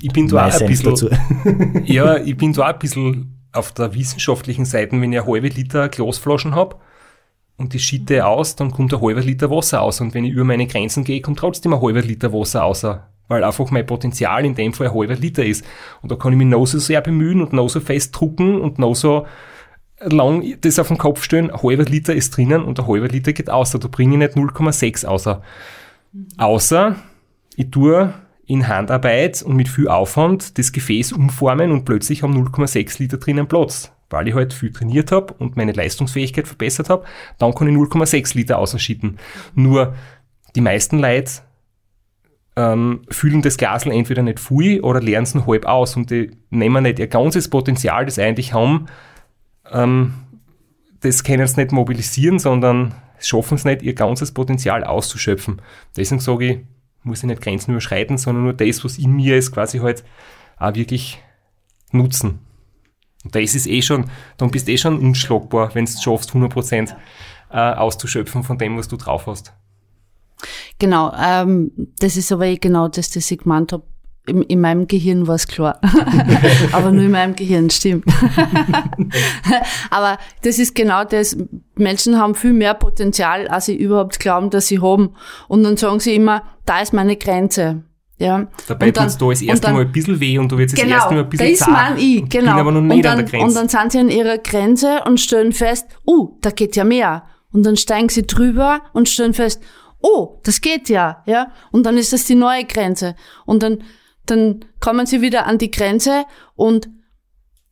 Ich bin da auch ein bisschen, ja, ich bin da ein bisschen auf der wissenschaftlichen Seite, wenn ich eine halbe Liter Glasflaschen habe und die schiete aus, dann kommt ein halber Liter Wasser aus. Und wenn ich über meine Grenzen gehe, kommt trotzdem ein halber Liter Wasser raus. Weil einfach mein Potenzial in dem Fall ein halber Liter ist. Und da kann ich mich noch so sehr bemühen und noch so fest drucken und noch so lang das auf den Kopf stellen. Ein halber Liter ist drinnen und ein halber Liter geht außer. Da bringe ich nicht 0,6 außer. Außer ich tue in Handarbeit und mit viel Aufwand das Gefäß umformen und plötzlich haben 0,6 Liter drinnen Platz. Weil ich halt viel trainiert habe und meine Leistungsfähigkeit verbessert habe, dann kann ich 0,6 Liter ausschütten. Nur die meisten Leute ähm, füllen das Glasl entweder nicht viel oder lernen es nur halb aus und die nehmen nicht ihr ganzes Potenzial, das sie eigentlich haben, ähm, das können sie nicht mobilisieren, sondern schaffen es nicht, ihr ganzes Potenzial auszuschöpfen. Deswegen sage ich, muss ich nicht Grenzen überschreiten, sondern nur das, was in mir ist, quasi halt auch wirklich nutzen. Und das ist eh schon, dann bist du eh schon unschlagbar, wenn du es schaffst, 100% äh, auszuschöpfen von dem, was du drauf hast. Genau, ähm, das ist aber eh genau das, das ich gemeint habe. In, in meinem Gehirn war es klar. aber nur in meinem Gehirn, stimmt. aber das ist genau das. Menschen haben viel mehr Potenzial, als sie überhaupt glauben, dass sie haben. Und dann sagen sie immer, da ist meine Grenze. Ja. Dabei Und dann- tut's da das und erste dann- Mal ein bisschen weh und du wirst das Genau, erste Mal ein bisschen das zart meine ich, und genau. bin aber noch und, nicht dann, an der und Grenze. dann sind sie an ihrer Grenze und stellen fest, uh, da geht ja mehr. Und dann steigen sie drüber und stellen fest, oh, das geht ja, ja. Und dann ist das die neue Grenze. Und dann, dann kommen sie wieder an die Grenze und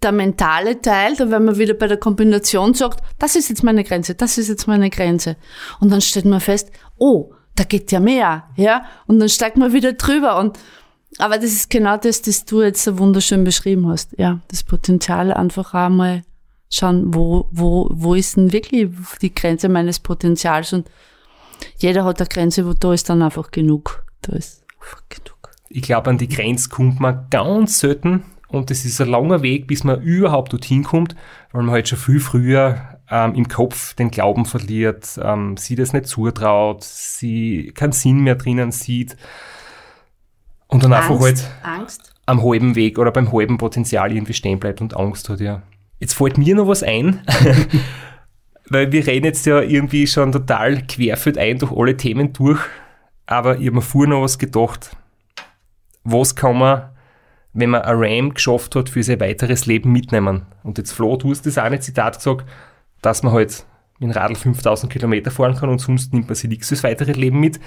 der mentale Teil, da wenn man wieder bei der Kombination sagt, das ist jetzt meine Grenze, das ist jetzt meine Grenze. Und dann stellt man fest, oh, da geht ja mehr, ja. Und dann steigt man wieder drüber und aber das ist genau das, das du jetzt so wunderschön beschrieben hast. Ja, das Potenzial einfach einmal schauen, wo, wo, wo ist denn wirklich die Grenze meines Potenzials und jeder hat eine Grenze, wo da ist dann einfach genug. Da ist einfach genug. Ich glaube, an die Grenze kommt man ganz selten und es ist ein langer Weg, bis man überhaupt dorthin kommt, weil man halt schon viel früher ähm, im Kopf den Glauben verliert, ähm, sie das nicht zutraut, sie keinen Sinn mehr drinnen sieht und dann einfach halt Angst. am halben Weg oder beim halben Potenzial irgendwie stehen bleibt und Angst hat, ja. Jetzt fällt mir noch was ein, weil wir reden jetzt ja irgendwie schon total querfeld ein durch alle Themen durch, aber ich habe mir vorher noch was gedacht. Was kann man, wenn man ein RAM geschafft hat, für sein weiteres Leben mitnehmen? Und jetzt Flo, du hast das auch ein Zitat gesagt, dass man halt mit dem Radl 5000 Kilometer fahren kann und sonst nimmt man sich nichts fürs weitere Leben mit.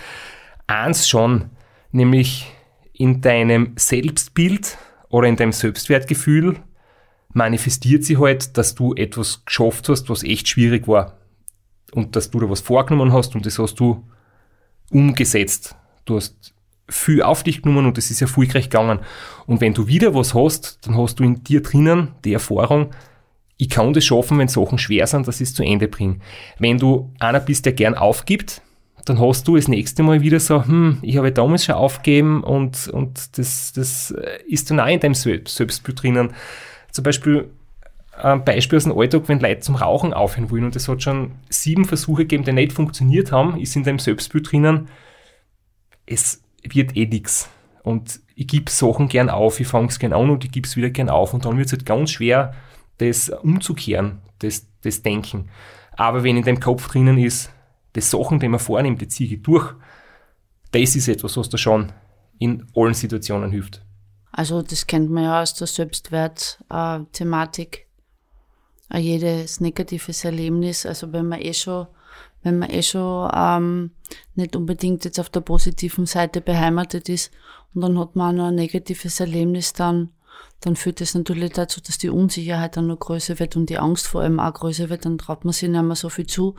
Eins schon, nämlich in deinem Selbstbild oder in deinem Selbstwertgefühl manifestiert sie halt, dass du etwas geschafft hast, was echt schwierig war. Und dass du da was vorgenommen hast und das hast du umgesetzt. Du hast viel auf dich genommen und das ist erfolgreich gegangen. Und wenn du wieder was hast, dann hast du in dir drinnen die Erfahrung, ich kann das schaffen, wenn Sachen schwer sind, dass ich es zu Ende bringe. Wenn du einer bist, der gern aufgibt, dann hast du das nächste Mal wieder so, hm, ich habe damals schon aufgegeben und, und das, das ist dann auch in deinem Sel- Selbstbild drinnen. Zum Beispiel ein Beispiel aus dem Alltag, wenn Leute zum Rauchen aufhören wollen und es hat schon sieben Versuche gegeben, die nicht funktioniert haben, ist in deinem Selbstbild drinnen, es wird eh nix. Und ich gebe Sachen gern auf, ich fange es gern an und ich gebe es wieder gern auf. Und dann wird es halt ganz schwer, das umzukehren, das, das Denken. Aber wenn in deinem Kopf drinnen ist, die Sachen, die man vornimmt, die ziehe ich durch, das ist etwas, was da schon in allen Situationen hilft. Also das kennt man ja aus der Selbstwert-Thematik. Äh, jedes negatives Erlebnis, also wenn man eh schon, wenn man eh schon ähm, nicht unbedingt jetzt auf der positiven Seite beheimatet ist und dann hat man auch noch ein negatives Erlebnis, dann, dann führt das natürlich dazu, dass die Unsicherheit dann noch größer wird und die Angst vor allem auch größer wird, dann traut man sich nicht mehr so viel zu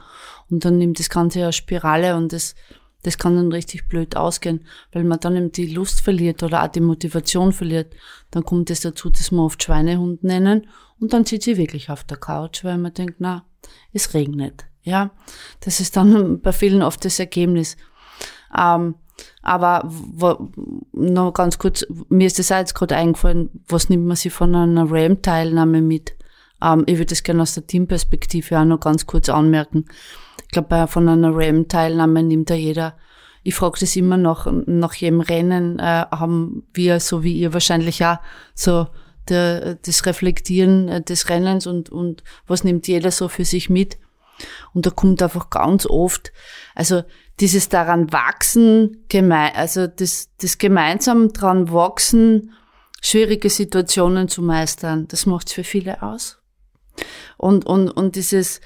und dann nimmt das Ganze ja Spirale und das, das kann dann richtig blöd ausgehen, weil man dann eben die Lust verliert oder auch die Motivation verliert. Dann kommt es dazu, dass wir oft Schweinehund nennen und dann sitzt sie wirklich auf der Couch, weil man denkt, na, es regnet. Ja, das ist dann bei vielen oft das Ergebnis. Ähm, aber wo, noch ganz kurz, mir ist das auch jetzt gerade eingefallen, was nimmt man sich von einer RAM-Teilnahme mit? Ähm, ich würde das gerne aus der Teamperspektive auch noch ganz kurz anmerken. Ich glaube, von einer RAM-Teilnahme nimmt da jeder ich frage das immer noch, nach jedem Rennen äh, haben wir, so wie ihr wahrscheinlich auch, so der, das Reflektieren äh, des Rennens und, und was nimmt jeder so für sich mit. Und da kommt einfach ganz oft, also dieses daran wachsen, gemein, also das, das gemeinsam dran wachsen, schwierige Situationen zu meistern, das macht's für viele aus. Und, und, und dieses,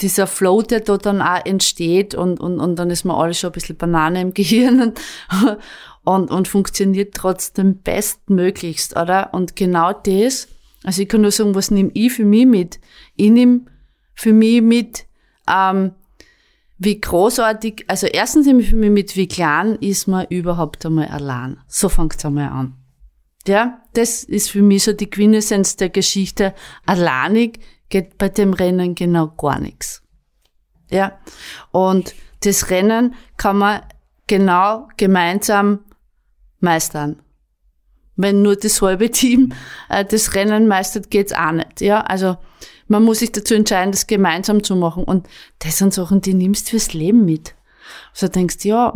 dieser Flow, der da dann auch entsteht und, und, und dann ist man alles schon ein bisschen Banane im Gehirn und, und, und funktioniert trotzdem bestmöglichst, oder? Und genau das, also ich kann nur sagen, was nehme ich für mich mit? Ich nehme für mich mit, ähm, wie großartig, also erstens ich für mich mit, wie klein ist man überhaupt einmal allein. So fängt es einmal an. Ja, das ist für mich so die Quintessenz der Geschichte. Alleinig geht bei dem Rennen genau gar nichts. Ja, und das Rennen kann man genau gemeinsam meistern. Wenn nur das halbe Team äh, das Rennen meistert, geht's auch nicht. Ja, also man muss sich dazu entscheiden, das gemeinsam zu machen. Und das sind Sachen, die nimmst du fürs Leben mit. Also denkst, ja,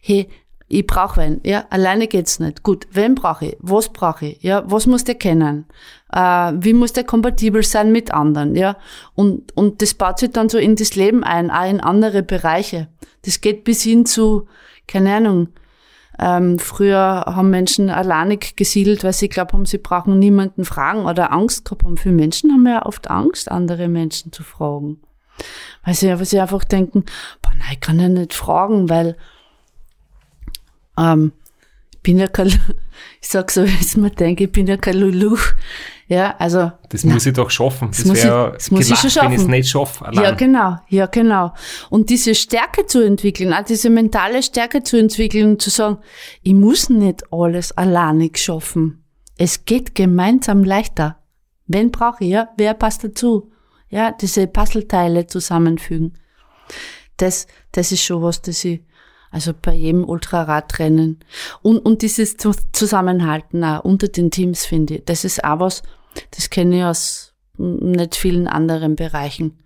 hey, ich brauche wen. Ja, alleine geht's nicht. Gut, wen brauche ich? Was brauche ich? Ja, was muss der kennen? Äh, wie muss der kompatibel sein mit anderen? Ja, und und das baut sich dann so in das Leben ein, auch in andere Bereiche. Das geht bis hin zu, keine Ahnung. Ähm, früher haben Menschen alleinig gesiedelt, weil sie glaubt haben, sie brauchen niemanden fragen oder Angst gehabt haben. Für Menschen haben ja oft Angst, andere Menschen zu fragen. Weil sie, weil sie einfach denken, boah, nein, ich kann ja nicht fragen, weil ähm, bin ja kein, ich sag so, wie ich mir denke, ich bin ja kein Lulu. Ja, also. Das na, muss ich doch schaffen. Das, das wäre das muss ich schon schaffen. wenn ich es nicht schaffe. Allein. Ja, genau, ja, genau. Und diese Stärke zu entwickeln, auch diese mentale Stärke zu entwickeln und zu sagen, ich muss nicht alles alleinig schaffen. Es geht gemeinsam leichter. Wen brauche ich, ja? Wer passt dazu? Ja, diese Puzzleteile zusammenfügen. Das, das ist schon was, das ich also bei jedem Ultraradrennen. Und, und dieses Zusammenhalten auch unter den Teams, finde ich, das ist auch was, das kenne ich aus nicht vielen anderen Bereichen.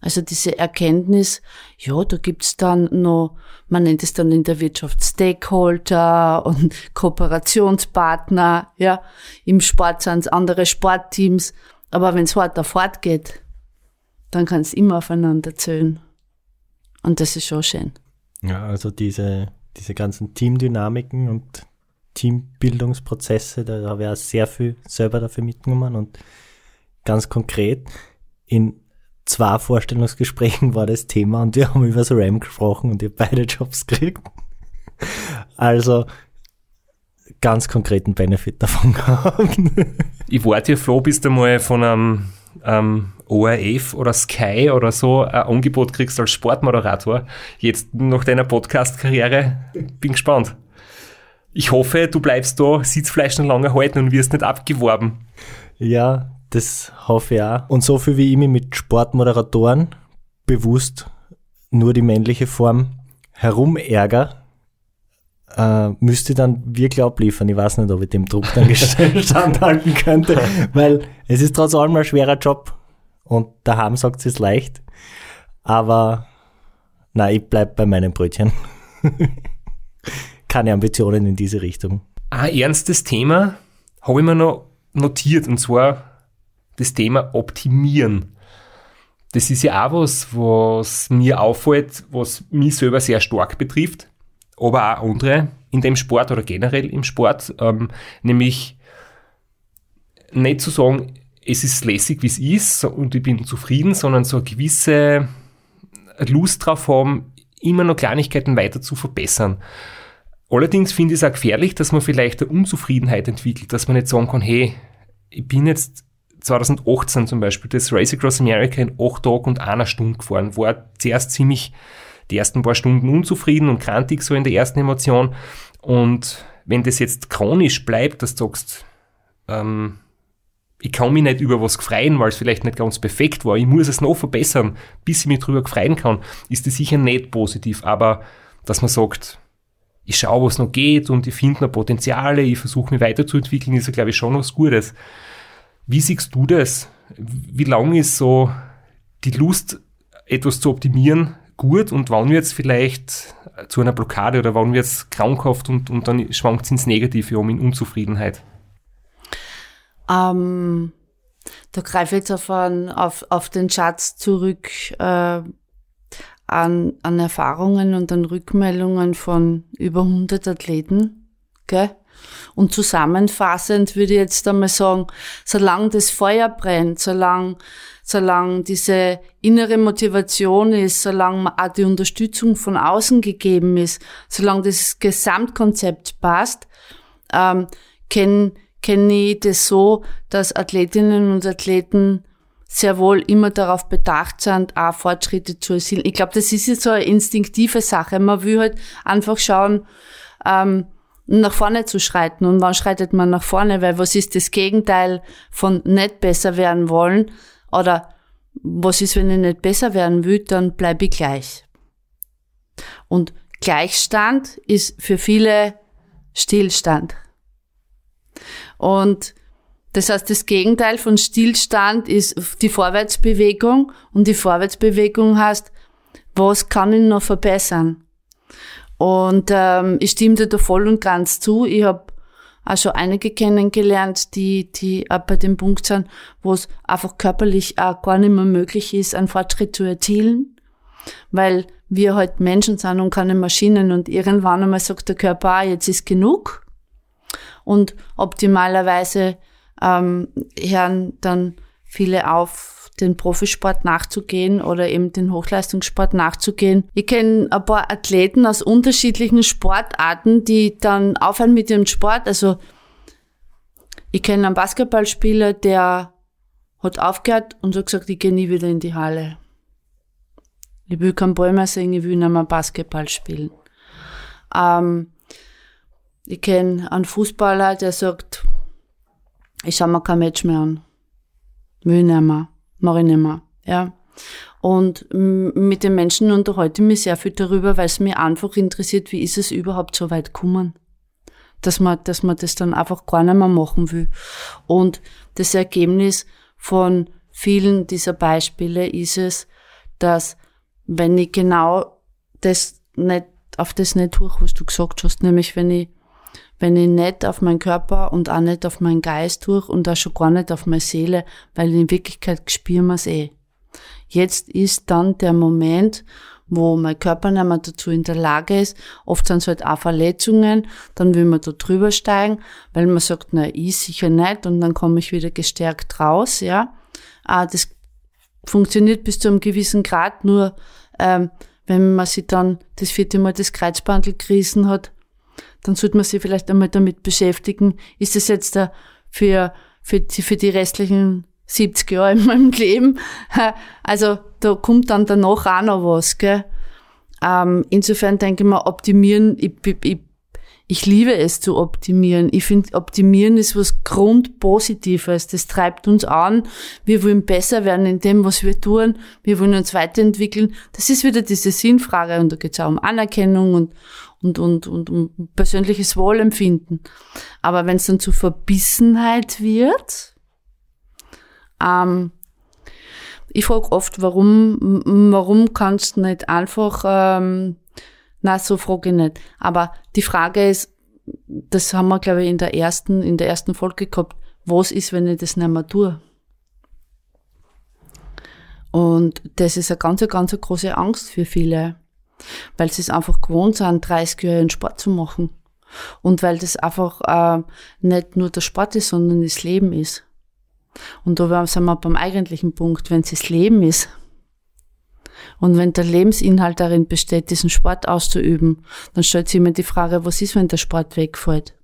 Also diese Erkenntnis, ja, da gibt's dann noch, man nennt es dann in der Wirtschaft Stakeholder und Kooperationspartner, ja. Im Sport sind andere Sportteams. Aber wenn es weiter fortgeht, dann kann es immer aufeinander zählen. Und das ist schon schön. Ja, also diese, diese ganzen Teamdynamiken und Teambildungsprozesse, da habe ich auch sehr viel selber dafür mitgenommen und ganz konkret in zwei Vorstellungsgesprächen war das Thema und wir haben über das RAM gesprochen und ihr beide Jobs gekriegt. Also ganz konkreten Benefit davon gehabt. Ich warte ja froh, bis du mal von einem ähm, ORF oder Sky oder so ein Angebot kriegst als Sportmoderator. Jetzt nach deiner Podcast-Karriere bin gespannt. Ich hoffe, du bleibst da, Sitzfleisch noch lange halten und wirst nicht abgeworben. Ja, das hoffe ich auch. Und so viel wie ich mich mit Sportmoderatoren bewusst nur die männliche Form herumärger, äh, müsste dann wirklich abliefern. Ich weiß nicht, ob ich dem Druck dann standhalten könnte, weil es ist trotz allem ein schwerer Job und daheim sagt es leicht. Aber nein, ich bleib bei meinen Brötchen. Keine Ambitionen in diese Richtung. Ein ernstes Thema habe ich mir noch notiert und zwar das Thema Optimieren. Das ist ja auch was, was mir auffällt, was mich selber sehr stark betrifft aber auch andere in dem Sport oder generell im Sport, ähm, nämlich nicht zu sagen, es ist lässig, wie es ist und ich bin zufrieden, sondern so eine gewisse Lust drauf haben, immer noch Kleinigkeiten weiter zu verbessern. Allerdings finde ich es auch gefährlich, dass man vielleicht eine Unzufriedenheit entwickelt, dass man nicht sagen kann, hey, ich bin jetzt 2018 zum Beispiel das Race Across America in 8 Tagen und einer Stunde gefahren, war zuerst ziemlich die ersten paar Stunden unzufrieden und krantig so in der ersten Emotion. Und wenn das jetzt chronisch bleibt, dass du sagst, ähm, ich kann mich nicht über was freuen, weil es vielleicht nicht ganz perfekt war. Ich muss es noch verbessern, bis ich mich drüber freuen kann. Ist das sicher nicht positiv, aber dass man sagt, ich schaue, was noch geht und ich finde noch Potenziale, ich versuche mich weiterzuentwickeln, ist ja, glaube ich, schon was Gutes. Wie siehst du das? Wie lang ist so die Lust, etwas zu optimieren, gut und wann wird es vielleicht zu einer Blockade oder wann wird es krankhaft und, und dann schwankt es ins Negative um in Unzufriedenheit? Ähm, da greife ich jetzt auf, einen, auf, auf den Schatz zurück äh, an, an Erfahrungen und an Rückmeldungen von über 100 Athleten. Gell? Und zusammenfassend würde ich jetzt einmal sagen, solange das Feuer brennt, solange, solange diese innere Motivation ist, solange auch die Unterstützung von außen gegeben ist, solange das Gesamtkonzept passt, ähm, kenne kenn ich das so, dass Athletinnen und Athleten sehr wohl immer darauf bedacht sind, auch Fortschritte zu erzielen. Ich glaube, das ist jetzt so eine instinktive Sache. Man will halt einfach schauen, ähm, nach vorne zu schreiten. Und wann schreitet man nach vorne? Weil was ist das Gegenteil von nicht besser werden wollen? Oder was ist, wenn ich nicht besser werden will, dann bleibe ich gleich. Und Gleichstand ist für viele Stillstand. Und das heißt, das Gegenteil von Stillstand ist die Vorwärtsbewegung und die Vorwärtsbewegung heißt, was kann ich noch verbessern? Und ähm, ich stimme dir da voll und ganz zu. Ich habe schon einige kennengelernt, die, die auch bei dem Punkt sind, wo es einfach körperlich auch gar nicht mehr möglich ist, einen Fortschritt zu erzielen, weil wir halt Menschen sind und keine Maschinen und irgendwann einmal sagt der Körper, ah, jetzt ist genug. Und optimalerweise ähm, hören dann viele auf, den Profisport nachzugehen oder eben den Hochleistungssport nachzugehen. Ich kenne ein paar Athleten aus unterschiedlichen Sportarten, die dann aufhören mit ihrem Sport. Also ich kenne einen Basketballspieler, der hat aufgehört und hat gesagt, ich gehe nie wieder in die Halle. Ich will keinen Ball mehr sehen, ich will nicht mehr Basketball spielen. Ähm, ich kenne einen Fußballer, der sagt, ich schaue mir kein Match mehr an. Will ich nicht mehr. Mach ich nicht mehr. Ja. Und mit den Menschen unterhalte ich mich sehr viel darüber, weil es mir einfach interessiert, wie ist es überhaupt so weit gekommen? Dass man, dass man das dann einfach gar nicht mehr machen will. Und das Ergebnis von vielen dieser Beispiele ist es, dass wenn ich genau das nicht, auf das nicht tue, was du gesagt hast, nämlich wenn ich wenn ich nicht auf meinen Körper und auch nicht auf meinen Geist durch und auch schon gar nicht auf meine Seele, weil in Wirklichkeit spüren wir es eh. Jetzt ist dann der Moment, wo mein Körper nicht mehr dazu in der Lage ist. Oft sind es halt auch Verletzungen, dann will man da drüber steigen, weil man sagt, na, ich sicher nicht und dann komme ich wieder gestärkt raus, ja. Ah, das funktioniert bis zu einem gewissen Grad, nur ähm, wenn man sich dann das vierte Mal das Kreuzbandel gerissen hat, dann sollte man sich vielleicht einmal damit beschäftigen, ist es jetzt für, für, die, für die restlichen 70 Jahre in meinem Leben. Also da kommt dann danach auch noch was. Gell? Ähm, insofern denke ich mal, optimieren, ich, ich, ich liebe es zu optimieren. Ich finde, optimieren ist was Grundpositives. Das treibt uns an. Wir wollen besser werden in dem, was wir tun. Wir wollen uns weiterentwickeln. Das ist wieder diese Sinnfrage und da geht es auch um Anerkennung und, und, und, und um persönliches Wohlempfinden. Aber wenn es dann zu Verbissenheit wird, ähm, ich frage oft, warum, warum kannst du nicht einfach, ähm, na, so frage ich nicht. Aber die Frage ist, das haben wir, glaube ich, in der ersten, in der ersten Folge gehabt, was ist, wenn ich das nicht mehr tue? Und das ist eine ganz, ganz große Angst für viele weil sie es einfach gewohnt sind, 30 Jahre einen Sport zu machen. Und weil das einfach äh, nicht nur der Sport ist, sondern das Leben ist. Und da sind wir beim eigentlichen Punkt, wenn es das Leben ist. Und wenn der Lebensinhalt darin besteht, diesen Sport auszuüben, dann stellt sich immer die Frage, was ist, wenn der Sport wegfällt?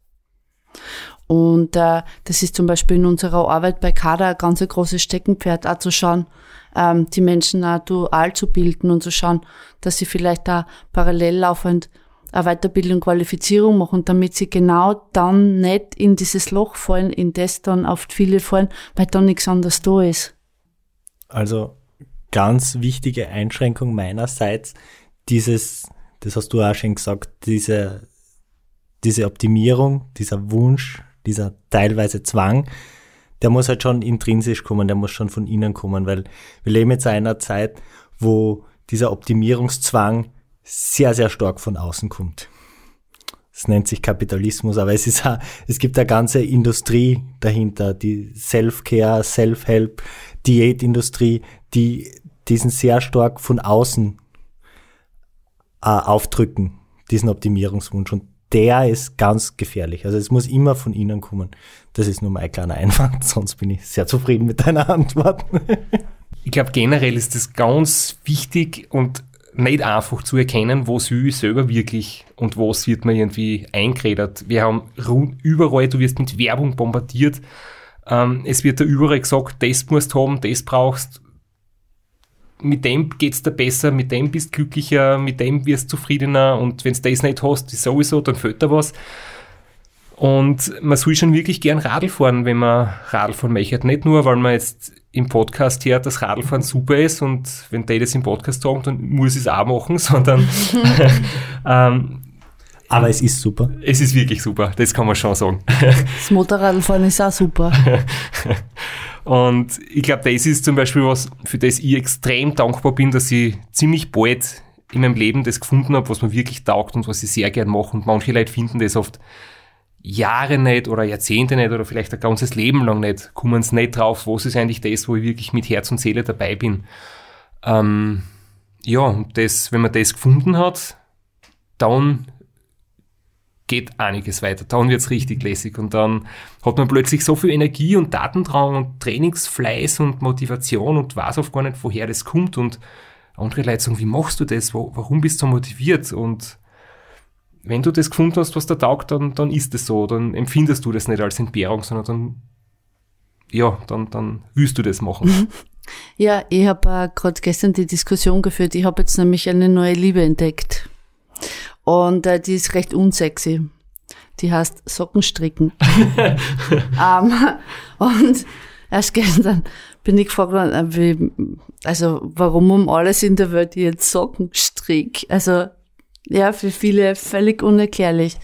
Und äh, das ist zum Beispiel in unserer Arbeit bei Kader ein ganz großes Steckenpferd, auch zu schauen, ähm, die Menschen auch dual zu bilden und zu schauen, dass sie vielleicht da parallel laufend eine Weiterbildung, Qualifizierung machen, damit sie genau dann nicht in dieses Loch fallen, in das dann oft viele fallen, weil dann nichts anderes da ist. Also ganz wichtige Einschränkung meinerseits, dieses, das hast du auch schon gesagt, diese, diese Optimierung, dieser Wunsch, dieser teilweise Zwang, der muss halt schon intrinsisch kommen, der muss schon von innen kommen, weil wir leben jetzt in einer Zeit, wo dieser Optimierungszwang sehr, sehr stark von außen kommt. Es nennt sich Kapitalismus, aber es ist auch, es gibt eine ganze Industrie dahinter, die Self-Care, Self-Help, Diätindustrie, die diesen sehr stark von außen äh, aufdrücken, diesen Optimierungswunsch. Und der ist ganz gefährlich. Also es muss immer von innen kommen. Das ist nur mein kleiner Einwand, sonst bin ich sehr zufrieden mit deiner Antwort. Ich glaube, generell ist es ganz wichtig und nicht einfach zu erkennen, was will ich selber wirklich und was wird mir irgendwie eingeredet. Wir haben rund überall, du wirst mit Werbung bombardiert. Ähm, es wird da überall gesagt, das musst du haben, das brauchst. Mit dem geht's dir besser, mit dem bist du glücklicher, mit dem wirst du zufriedener und wenn du das nicht hast, ist sowieso, dann fehlt dir was. Und man soll schon wirklich gern Radl fahren, wenn man Radl fahren möchte. Nicht nur, weil man jetzt im Podcast hört, dass Radlfahren super ist und wenn die das im Podcast sagen, dann muss ich es auch machen, sondern ähm, Aber es ist super. es ist wirklich super, das kann man schon sagen. Das Motorradfahren ist auch super. Und ich glaube, das ist zum Beispiel was, für das ich extrem dankbar bin, dass ich ziemlich bald in meinem Leben das gefunden habe, was mir wirklich taugt und was ich sehr gern mache. Und manche Leute finden das oft Jahre nicht oder Jahrzehnte nicht oder vielleicht ein ganzes Leben lang nicht, kommen sie nicht drauf, was ist eigentlich das, wo ich wirklich mit Herz und Seele dabei bin. Ähm, ja, und das, wenn man das gefunden hat, dann geht einiges weiter. Dann wird's richtig lässig und dann hat man plötzlich so viel Energie und Datendrang und Trainingsfleiß und Motivation und weiß oft gar nicht, woher das kommt und andere Leute sagen, wie machst du das? Warum bist du so motiviert? Und wenn du das gefunden hast, was da taugt, dann, dann ist es so. Dann empfindest du das nicht als Entbehrung, sondern dann, ja, dann, dann willst du das machen. Ja, ich habe äh, gerade gestern die Diskussion geführt. Ich habe jetzt nämlich eine neue Liebe entdeckt. Und äh, die ist recht unsexy. Die heißt Sockenstricken. ähm, und erst gestern bin ich gefragt worden, äh, wie, also warum um alles in der Welt jetzt Socken strick. Also ja, für viele völlig unerklärlich.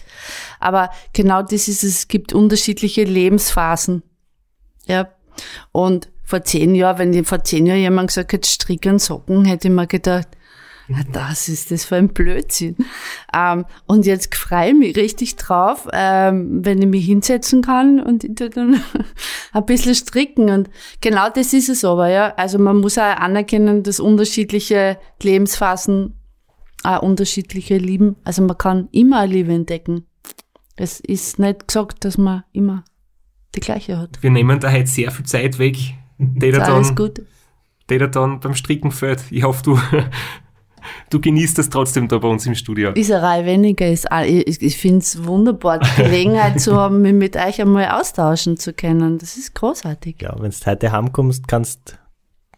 Aber genau das ist es, es gibt unterschiedliche Lebensphasen. Ja. Und vor zehn Jahren, wenn vor zehn Jahren jemand gesagt hätte, stricken Socken, hätte ich mir gedacht, na, das ist das für ein Blödsinn. Ähm, und jetzt freue ich mich richtig drauf, ähm, wenn ich mich hinsetzen kann und ich dann ein bisschen stricken. Und genau das ist es aber, ja. Also man muss auch anerkennen, dass unterschiedliche Lebensphasen auch unterschiedliche Lieben. Also man kann immer eine Liebe entdecken. Es ist nicht gesagt, dass man immer die gleiche hat. Wir nehmen da heute sehr viel Zeit weg, die da Ist alles gut. die da dann beim Stricken fällt. Ich hoffe, du, du genießt das trotzdem da bei uns im Studio. Ist eine Reihe weniger. Ist, ich ich finde es wunderbar, die Gelegenheit zu haben, mich mit euch einmal austauschen zu können. Das ist großartig. Ja, wenn du heute heimkommst, kannst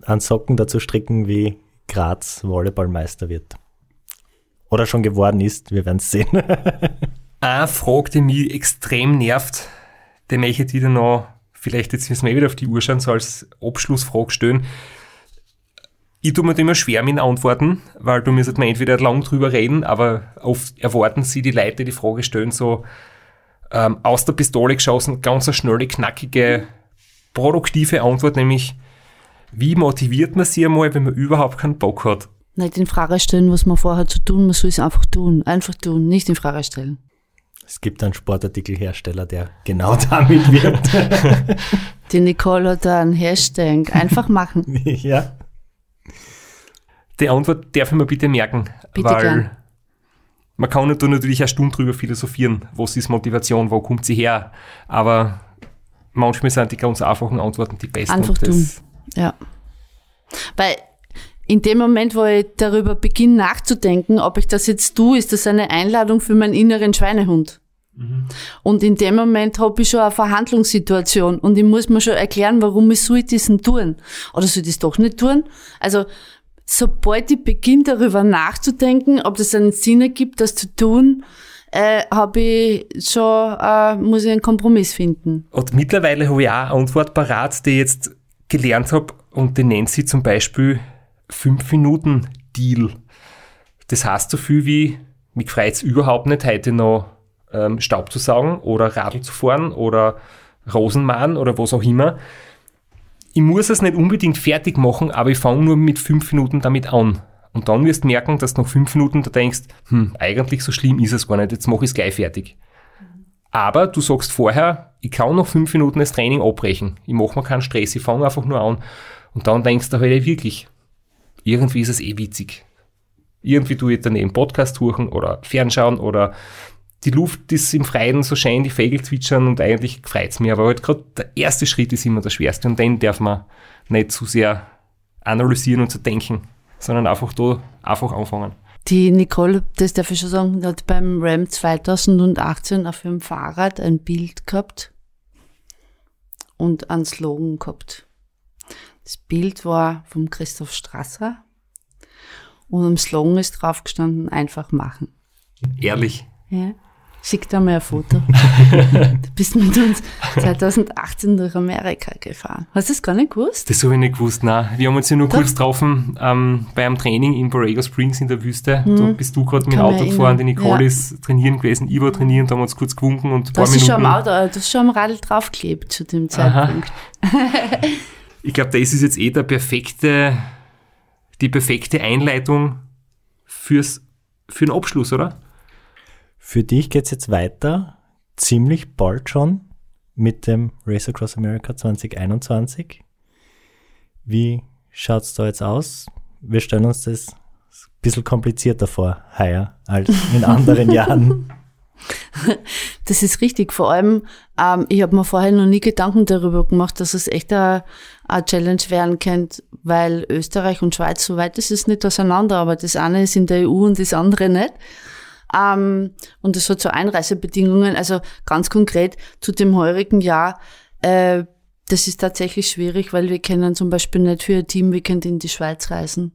an Socken dazu stricken, wie Graz Volleyballmeister wird. Oder schon geworden ist, wir werden es sehen. Eine Frage, die mich extrem nervt, die möchte ich dir noch, vielleicht jetzt müssen wir eh wieder auf die Uhr schauen, so als Abschlussfrage stellen. Ich tue mir immer schwer mit den Antworten, weil du müsstest mir entweder lang drüber reden, aber oft erwarten sie die Leute, die die Frage stellen, so ähm, aus der Pistole geschossen, ganz eine schnelle, knackige, produktive Antwort, nämlich wie motiviert man sie einmal, wenn man überhaupt keinen Bock hat? Nicht in Frage stellen, was man vorhat zu tun, man soll es einfach tun. Einfach tun, nicht in Frage stellen. Es gibt einen Sportartikelhersteller, der genau damit wirbt. Die Nicole hat da einen Hashtag. Einfach machen. ja. Die Antwort darf ich mir bitte merken, Bitte weil gern. man kann da natürlich eine Stunde drüber philosophieren, was ist Motivation, wo kommt sie her, aber manchmal sind die ganz einfachen Antworten die besten. Einfach das, Ja. Weil in dem Moment, wo ich darüber beginne nachzudenken, ob ich das jetzt tue, ist das eine Einladung für meinen inneren Schweinehund. Und in dem Moment habe ich schon eine Verhandlungssituation und ich muss mir schon erklären, warum ich soll diesen tun. Oder soll ich das doch nicht tun? Also sobald ich beginne, darüber nachzudenken, ob das einen Sinn ergibt, das zu tun, äh, habe ich schon, äh, muss ich einen Kompromiss finden. Und mittlerweile habe ich auch eine Antwort parat, die ich jetzt gelernt habe und die nennt sie zum Beispiel 5-Minuten-Deal. Das heißt so viel wie, mich freut es überhaupt nicht, heute noch ähm, Staub zu saugen oder Radl zu fahren oder Rosenmahn oder was auch immer. Ich muss es nicht unbedingt fertig machen, aber ich fange nur mit fünf Minuten damit an. Und dann wirst du merken, dass du nach fünf Minuten da denkst, hm, eigentlich so schlimm ist es gar nicht, jetzt mache ich es gleich fertig. Aber du sagst vorher, ich kann noch fünf Minuten das Training abbrechen. Ich mache mir keinen Stress, ich fange einfach nur an. Und dann denkst du halt wirklich, irgendwie ist es eh witzig. Irgendwie tue ich daneben Podcast suchen oder Fernschauen oder die Luft ist im Freien so schein, die Vögel zwitschern und eigentlich freut es mich. Aber halt gerade der erste Schritt ist immer der schwerste und den darf man nicht zu sehr analysieren und zu denken, sondern einfach da einfach anfangen. Die Nicole, das darf ich schon sagen, hat beim RAM 2018 auf ihrem Fahrrad ein Bild gehabt und einen Slogan gehabt. Das Bild war vom Christoph Strasser und am Slogan ist drauf gestanden, einfach machen. Ehrlich. Ja. Schick da mal ein Foto. du bist mit uns 2018 durch Amerika gefahren. Hast du das gar nicht gewusst? Das habe ich nicht gewusst, nein. Wir haben uns ja nur kurz getroffen ähm, bei einem Training in Borrego Springs in der Wüste. Da bist du gerade mit dem Auto gefahren, die. Nicole Ja. ist trainieren gewesen, ich war trainieren, da haben wir uns kurz gewunken und ein Du paar schon am. Auto, du hast schon am Radl draufgeklebt zu dem Zeitpunkt. Ich glaube, das ist jetzt eh der perfekte, die perfekte Einleitung fürs, für den Abschluss, oder? Für dich geht's jetzt weiter, ziemlich bald schon, mit dem Race Across America 2021. Wie schaut's da jetzt aus? Wir stellen uns das ein bisschen komplizierter vor, heuer, als in anderen Jahren. Das ist richtig. Vor allem, ähm, ich habe mir vorher noch nie Gedanken darüber gemacht, dass es echt eine, eine Challenge werden könnte, weil Österreich und Schweiz, so weit ist es nicht auseinander, aber das eine ist in der EU und das andere nicht. Ähm, und das hat so Einreisebedingungen. Also ganz konkret zu dem heurigen Jahr, äh, das ist tatsächlich schwierig, weil wir können zum Beispiel nicht für ein Teamweekend in die Schweiz reisen.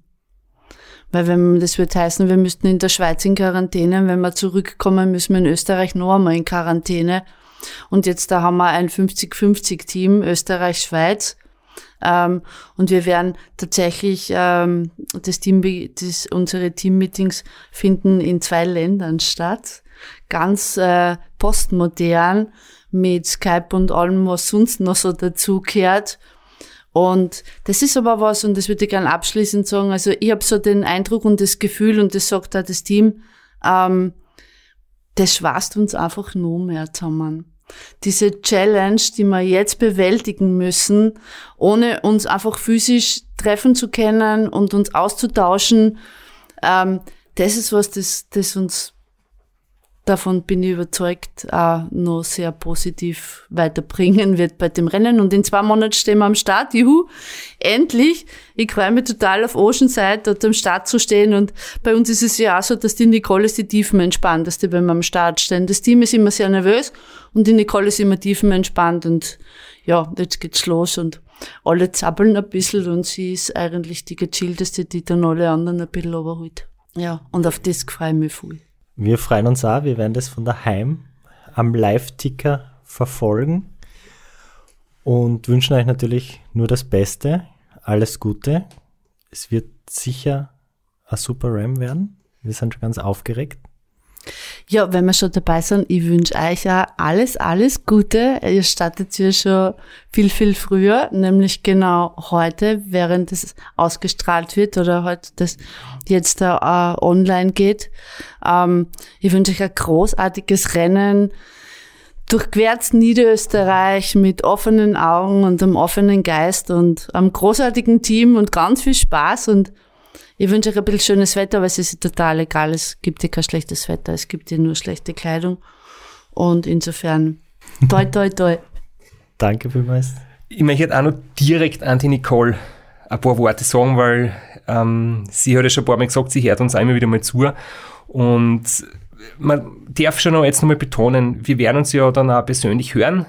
Weil wenn das wird heißen, wir müssten in der Schweiz in Quarantäne, wenn wir zurückkommen, müssen wir in Österreich noch einmal in Quarantäne. Und jetzt da haben wir ein 50-50-Team, Österreich-Schweiz. Ähm, und wir werden tatsächlich ähm, das Team, das, unsere Teammeetings finden in zwei Ländern statt. Ganz äh, postmodern mit Skype und allem, was sonst noch so dazugehört. Und das ist aber was, und das würde ich gerne abschließend sagen, also ich habe so den Eindruck und das Gefühl, und das sagt auch das Team, ähm, das schweißt uns einfach nur mehr zusammen. Diese Challenge, die wir jetzt bewältigen müssen, ohne uns einfach physisch treffen zu können und uns auszutauschen, ähm, das ist was, das, das uns davon bin ich überzeugt, auch noch sehr positiv weiterbringen wird bei dem Rennen. Und in zwei Monaten stehen wir am Start. Juhu, endlich. Ich freue mich total auf Oceanside, dort am Start zu stehen. Und bei uns ist es ja auch so, dass die Nicole ist die tiefenentspannteste, wenn wir am Start stehen. Das Team ist immer sehr nervös und die Nicole ist immer tiefenentspannt. Und ja, jetzt geht's los und alle zappeln ein bisschen und sie ist eigentlich die gechillteste, die dann alle anderen ein bisschen überholt. Ja, und auf das freue ich mich viel. Wir freuen uns auch, wir werden das von daheim am Live-Ticker verfolgen und wünschen euch natürlich nur das Beste, alles Gute. Es wird sicher ein super Ram werden. Wir sind schon ganz aufgeregt. Ja, wenn wir schon dabei sind, ich wünsche euch ja alles, alles Gute. Ihr startet ja schon viel, viel früher, nämlich genau heute, während es ausgestrahlt wird oder heute das jetzt da äh, online geht. Ähm, ich wünsche euch ein großartiges Rennen durchquert Niederösterreich mit offenen Augen und einem offenen Geist und einem großartigen Team und ganz viel Spaß und ich wünsche euch ein bisschen schönes Wetter, aber es ist total egal. Es gibt ja kein schlechtes Wetter, es gibt ja nur schlechte Kleidung. Und insofern, toi, toi, toi. Danke vielmals. Ich möchte auch noch direkt an die Nicole ein paar Worte sagen, weil ähm, sie hat ja schon ein paar Mal gesagt, sie hört uns einmal wieder mal zu. Und man darf schon noch jetzt nochmal betonen, wir werden uns ja dann auch persönlich hören,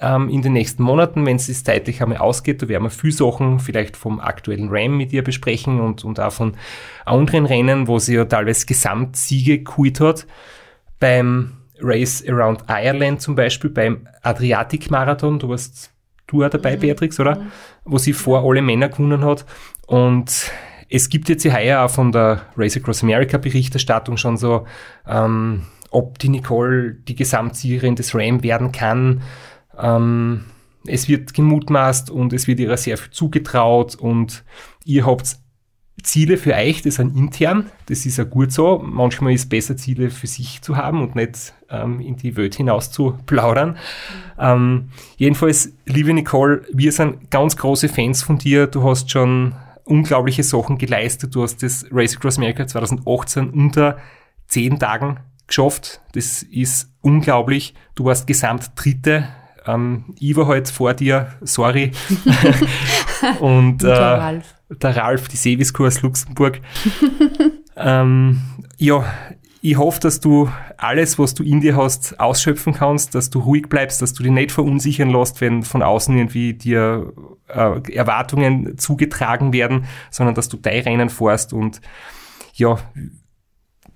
ähm, in den nächsten Monaten, wenn es sich zeitlich einmal ausgeht. Da werden wir viel Sachen vielleicht vom aktuellen Ram mit ihr besprechen und, und auch von anderen Rennen, wo sie ja teilweise Gesamtsiege geholt hat. Beim Race Around Ireland zum Beispiel, beim Adriatic Marathon, du warst du auch dabei, Beatrix, oder? Wo sie vor alle Männer gewonnen hat. Und es gibt jetzt hier heuer auch von der Race Across America Berichterstattung schon so, ähm, ob die Nicole die Gesamtsiegerin des Ram werden kann. Ähm, es wird gemutmaßt und es wird ihr sehr viel zugetraut und ihr habt Ziele für euch, das sind intern, das ist ja gut so. Manchmal ist es besser, Ziele für sich zu haben und nicht ähm, in die Welt hinaus zu plaudern. Ähm, jedenfalls, liebe Nicole, wir sind ganz große Fans von dir. Du hast schon unglaubliche Sachen geleistet. Du hast das Race Across America 2018 unter zehn Tagen geschafft. Das ist unglaublich. Du warst gesamt Dritte. Ähm, ich war halt vor dir, sorry. und äh, der Ralf. der Ralf, die Seviskur aus Luxemburg. ähm, ja, ich hoffe, dass du alles, was du in dir hast, ausschöpfen kannst, dass du ruhig bleibst, dass du dich nicht verunsichern lässt, wenn von außen irgendwie dir äh, Erwartungen zugetragen werden, sondern dass du dein Rennen fährst und ja,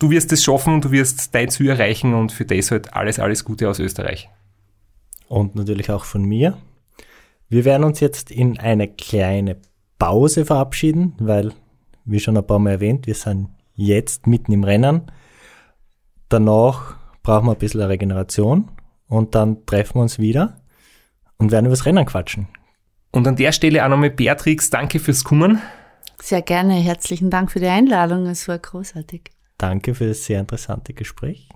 du wirst es schaffen, du wirst dein Ziel erreichen und für das halt alles, alles Gute aus Österreich. Und natürlich auch von mir. Wir werden uns jetzt in eine kleine Pause verabschieden, weil, wie schon ein paar Mal erwähnt, wir sind jetzt mitten im Rennen. Danach brauchen wir ein bisschen Regeneration und dann treffen wir uns wieder und werden über das Rennen quatschen. Und an der Stelle auch nochmal Beatrix, danke fürs Kommen. Sehr gerne. Herzlichen Dank für die Einladung. Es war großartig. Danke für das sehr interessante Gespräch.